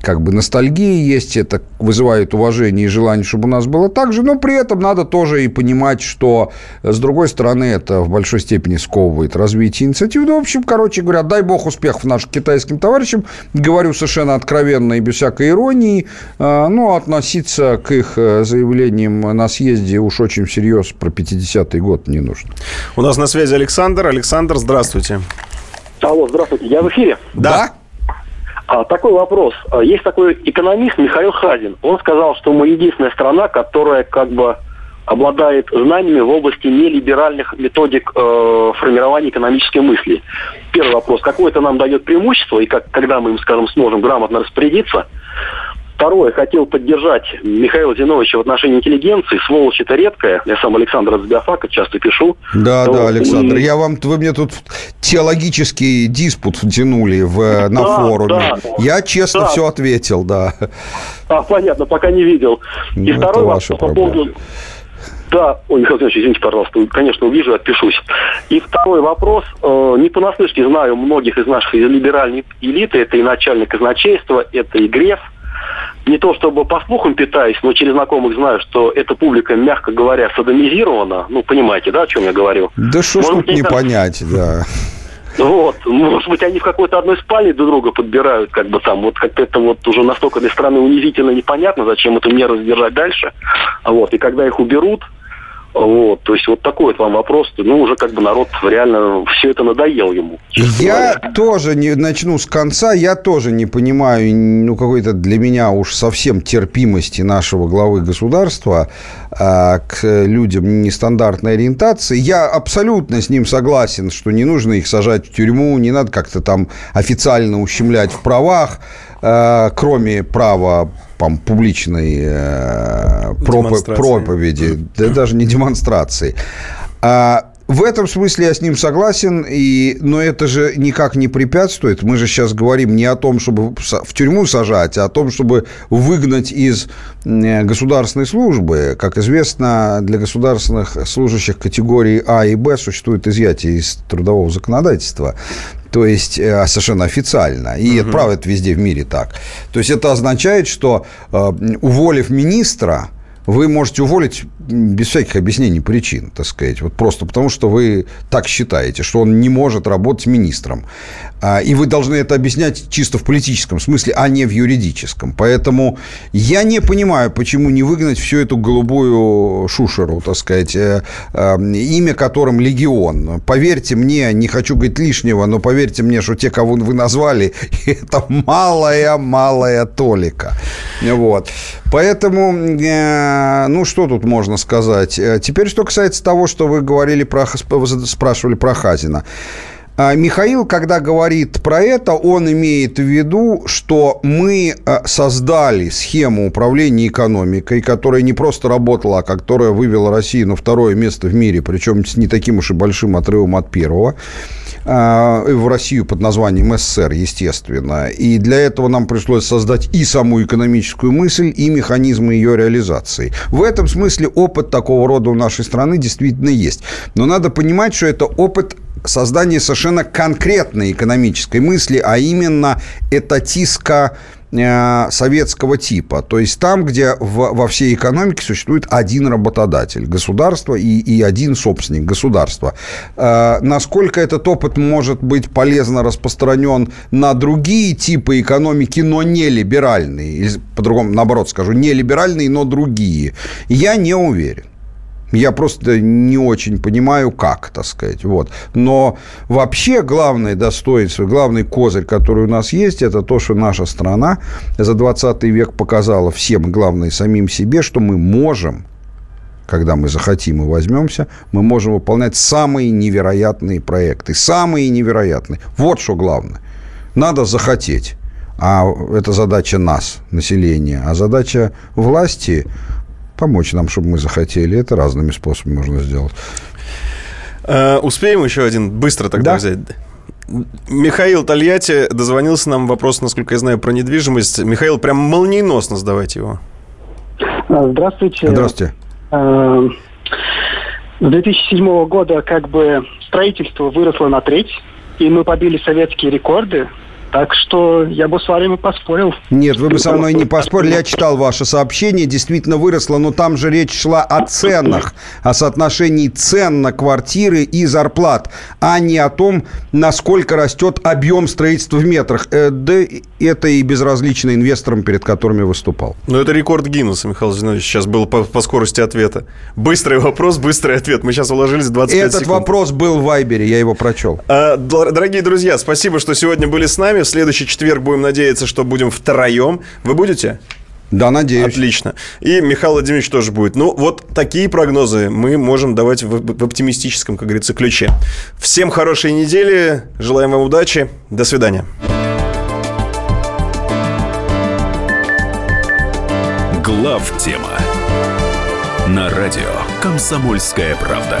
[SPEAKER 3] как бы ностальгия есть, это вызывает уважение и желание, чтобы у нас было так же, но при этом надо тоже и понимать, что, с другой стороны, это в большой степени сковывает развитие инициативы. Ну, в общем, короче говоря, дай бог успехов нашим китайским товарищам, говорю совершенно откровенно и без всякой иронии, а, но ну, относиться к их э, заявлениям на съезде уж очень серьезно про 50-й год не нужно.
[SPEAKER 2] У нас на связи Александр. Александр, здравствуйте.
[SPEAKER 9] Алло, здравствуйте. Я в эфире?
[SPEAKER 2] Да. да?
[SPEAKER 9] А, такой вопрос. А, есть такой экономист Михаил Хазин. Он сказал, что мы единственная страна, которая как бы обладает знаниями в области нелиберальных методик э, формирования экономической мысли. Первый вопрос. Какое это нам дает преимущество и как, когда мы им, скажем, сможем грамотно распорядиться? Второе, хотел поддержать Михаила Зиновича в отношении интеллигенции. Сволочь это редкая. Я сам Александр из Биофака часто пишу.
[SPEAKER 3] Да,
[SPEAKER 9] Вот.
[SPEAKER 3] да, Александр. Я вам, вы мне тут теологический диспут втянули в, на
[SPEAKER 9] Да,
[SPEAKER 3] форуме.
[SPEAKER 9] да.
[SPEAKER 3] Я честно
[SPEAKER 9] Да.
[SPEAKER 3] все ответил, да.
[SPEAKER 9] А, понятно, пока не видел. И
[SPEAKER 3] Ну,
[SPEAKER 9] второй вопрос по поводу... Да, ой, Михаил Владимирович, извините, пожалуйста, конечно, увижу, отпишусь. И второй вопрос. Э, Не понаслышке знаю многих из наших либеральной элиты. Это и начальник казначейства, это и Греф. Не то чтобы по слухам питаюсь, но через знакомых знаю, что эта публика, мягко говоря, садомизирована. Ну, понимаете, да, о чем я говорю?
[SPEAKER 3] Да что ж тут не
[SPEAKER 9] это-
[SPEAKER 3] понять, да.
[SPEAKER 9] Вот, может быть, они в какой-то одной спальне друг друга подбирают, как бы там, вот как это вот уже настолько для страны унизительно непонятно, зачем эту меру сдержать дальше. Вот, и когда их уберут, вот, то есть вот такой вот вам вопрос, ну, уже как бы народ реально все это надоел ему.
[SPEAKER 3] Я
[SPEAKER 9] говоря.
[SPEAKER 3] тоже не начну с конца. Я тоже не понимаю, ну, какой-то для меня уж совсем терпимости нашего главы государства а, к людям нестандартной ориентации. Я абсолютно с ним согласен, что не нужно их сажать в тюрьму, не надо как-то там официально ущемлять в правах, а, кроме права там, публичной э, пропо- проповеди, да даже не демонстрации. А, в этом смысле я с ним согласен, и, но это же никак не препятствует. Мы же сейчас говорим не о том, чтобы в тюрьму сажать, а о том, чтобы выгнать из э, государственной службы. Как известно, для государственных служащих категории А и Б существует изъятие из трудового законодательства. То есть э, совершенно официально. И правда это везде в мире так. То есть это означает, что э, уволив министра, вы можете уволить без всяких объяснений причин, так сказать. Вот просто потому, что вы так считаете, что он не может работать министром. А, И вы должны это объяснять чисто в политическом смысле, а не в юридическом. Поэтому я не понимаю, почему не выгнать всю эту голубую шушеру, так сказать, э, э, имя которым «Легион». Поверьте мне, не хочу говорить лишнего, но поверьте мне, что те, кого вы назвали, это малая-малая толика. Вот. Поэтому, э, ну, что тут можно сказать? Э, Теперь, что касается того, что вы говорили про, сп- спрашивали про Хазина. А, Михаил, когда говорит про это, он имеет в виду, что мы э, создали схему управления экономикой, которая не просто работала, а которая вывела Россию на второе место в мире, причем с не таким уж и большим отрывом от первого в Россию под названием СССР, естественно. И для этого нам пришлось создать и саму экономическую мысль, и механизмы ее реализации. В этом смысле опыт такого рода у нашей страны действительно есть. Но надо понимать, что это опыт создания совершенно конкретной экономической мысли, а именно этатистско советского типа. То есть там, где в- во всей экономике существует один работодатель, государство и, и один собственник, государства. Э, Насколько этот опыт может быть полезно распространен на другие типы экономики, но не либеральные, по-другому, наоборот скажу, не либеральные, но другие, я не уверен. Я просто не очень понимаю, как, так сказать. Вот. Но вообще главное достоинство, главный козырь, который у нас есть, это то, что наша страна за 20 век показала всем, главное, самим себе, что мы можем когда мы захотим и возьмемся, мы можем выполнять самые невероятные проекты. Самые невероятные. Вот что главное. Надо захотеть. А это задача нас, населения. А задача власти помочь нам, чтобы мы захотели. Это разными способами можно сделать.
[SPEAKER 2] Э, Успеем еще один быстро тогда
[SPEAKER 3] Да.
[SPEAKER 2] взять? Михаил Тольятти дозвонился нам вопрос, насколько я знаю, про недвижимость. Михаил, прям молниеносно сдавайте его.
[SPEAKER 10] А, Здравствуйте.
[SPEAKER 3] Здравствуйте.
[SPEAKER 10] Э, С 2007 года как бы строительство выросло на треть, и мы побили советские рекорды. Так что я бы с вами поспорил.
[SPEAKER 3] Нет, вы бы со мной не поспорили. Я читал ваше сообщение. Действительно выросло, но там же речь шла о ценах, о соотношении цен на квартиры и зарплат, а не о том, насколько растет объем строительства в метрах. Э, Да это и безразлично инвесторам, перед которыми выступал.
[SPEAKER 2] Ну, это рекорд Гиннесса, Михаил Зинович, сейчас был по, по скорости ответа. Быстрый вопрос, быстрый ответ. Мы сейчас уложились в 25
[SPEAKER 3] Этот
[SPEAKER 2] секунд.
[SPEAKER 3] вопрос был в Вайбере, я его прочел.
[SPEAKER 2] А, дор- Дорогие друзья, спасибо, что сегодня были с нами. В следующий четверг будем надеяться, что будем втроем. Вы будете?
[SPEAKER 3] Да, надеюсь.
[SPEAKER 2] Отлично. И Михаил Владимирович тоже будет. Ну, вот такие прогнозы мы можем давать в, в оптимистическом, как говорится, ключе. Всем хорошей недели. Желаем вам удачи. До свидания.
[SPEAKER 7] Глав тема на радио Комсомольская правда.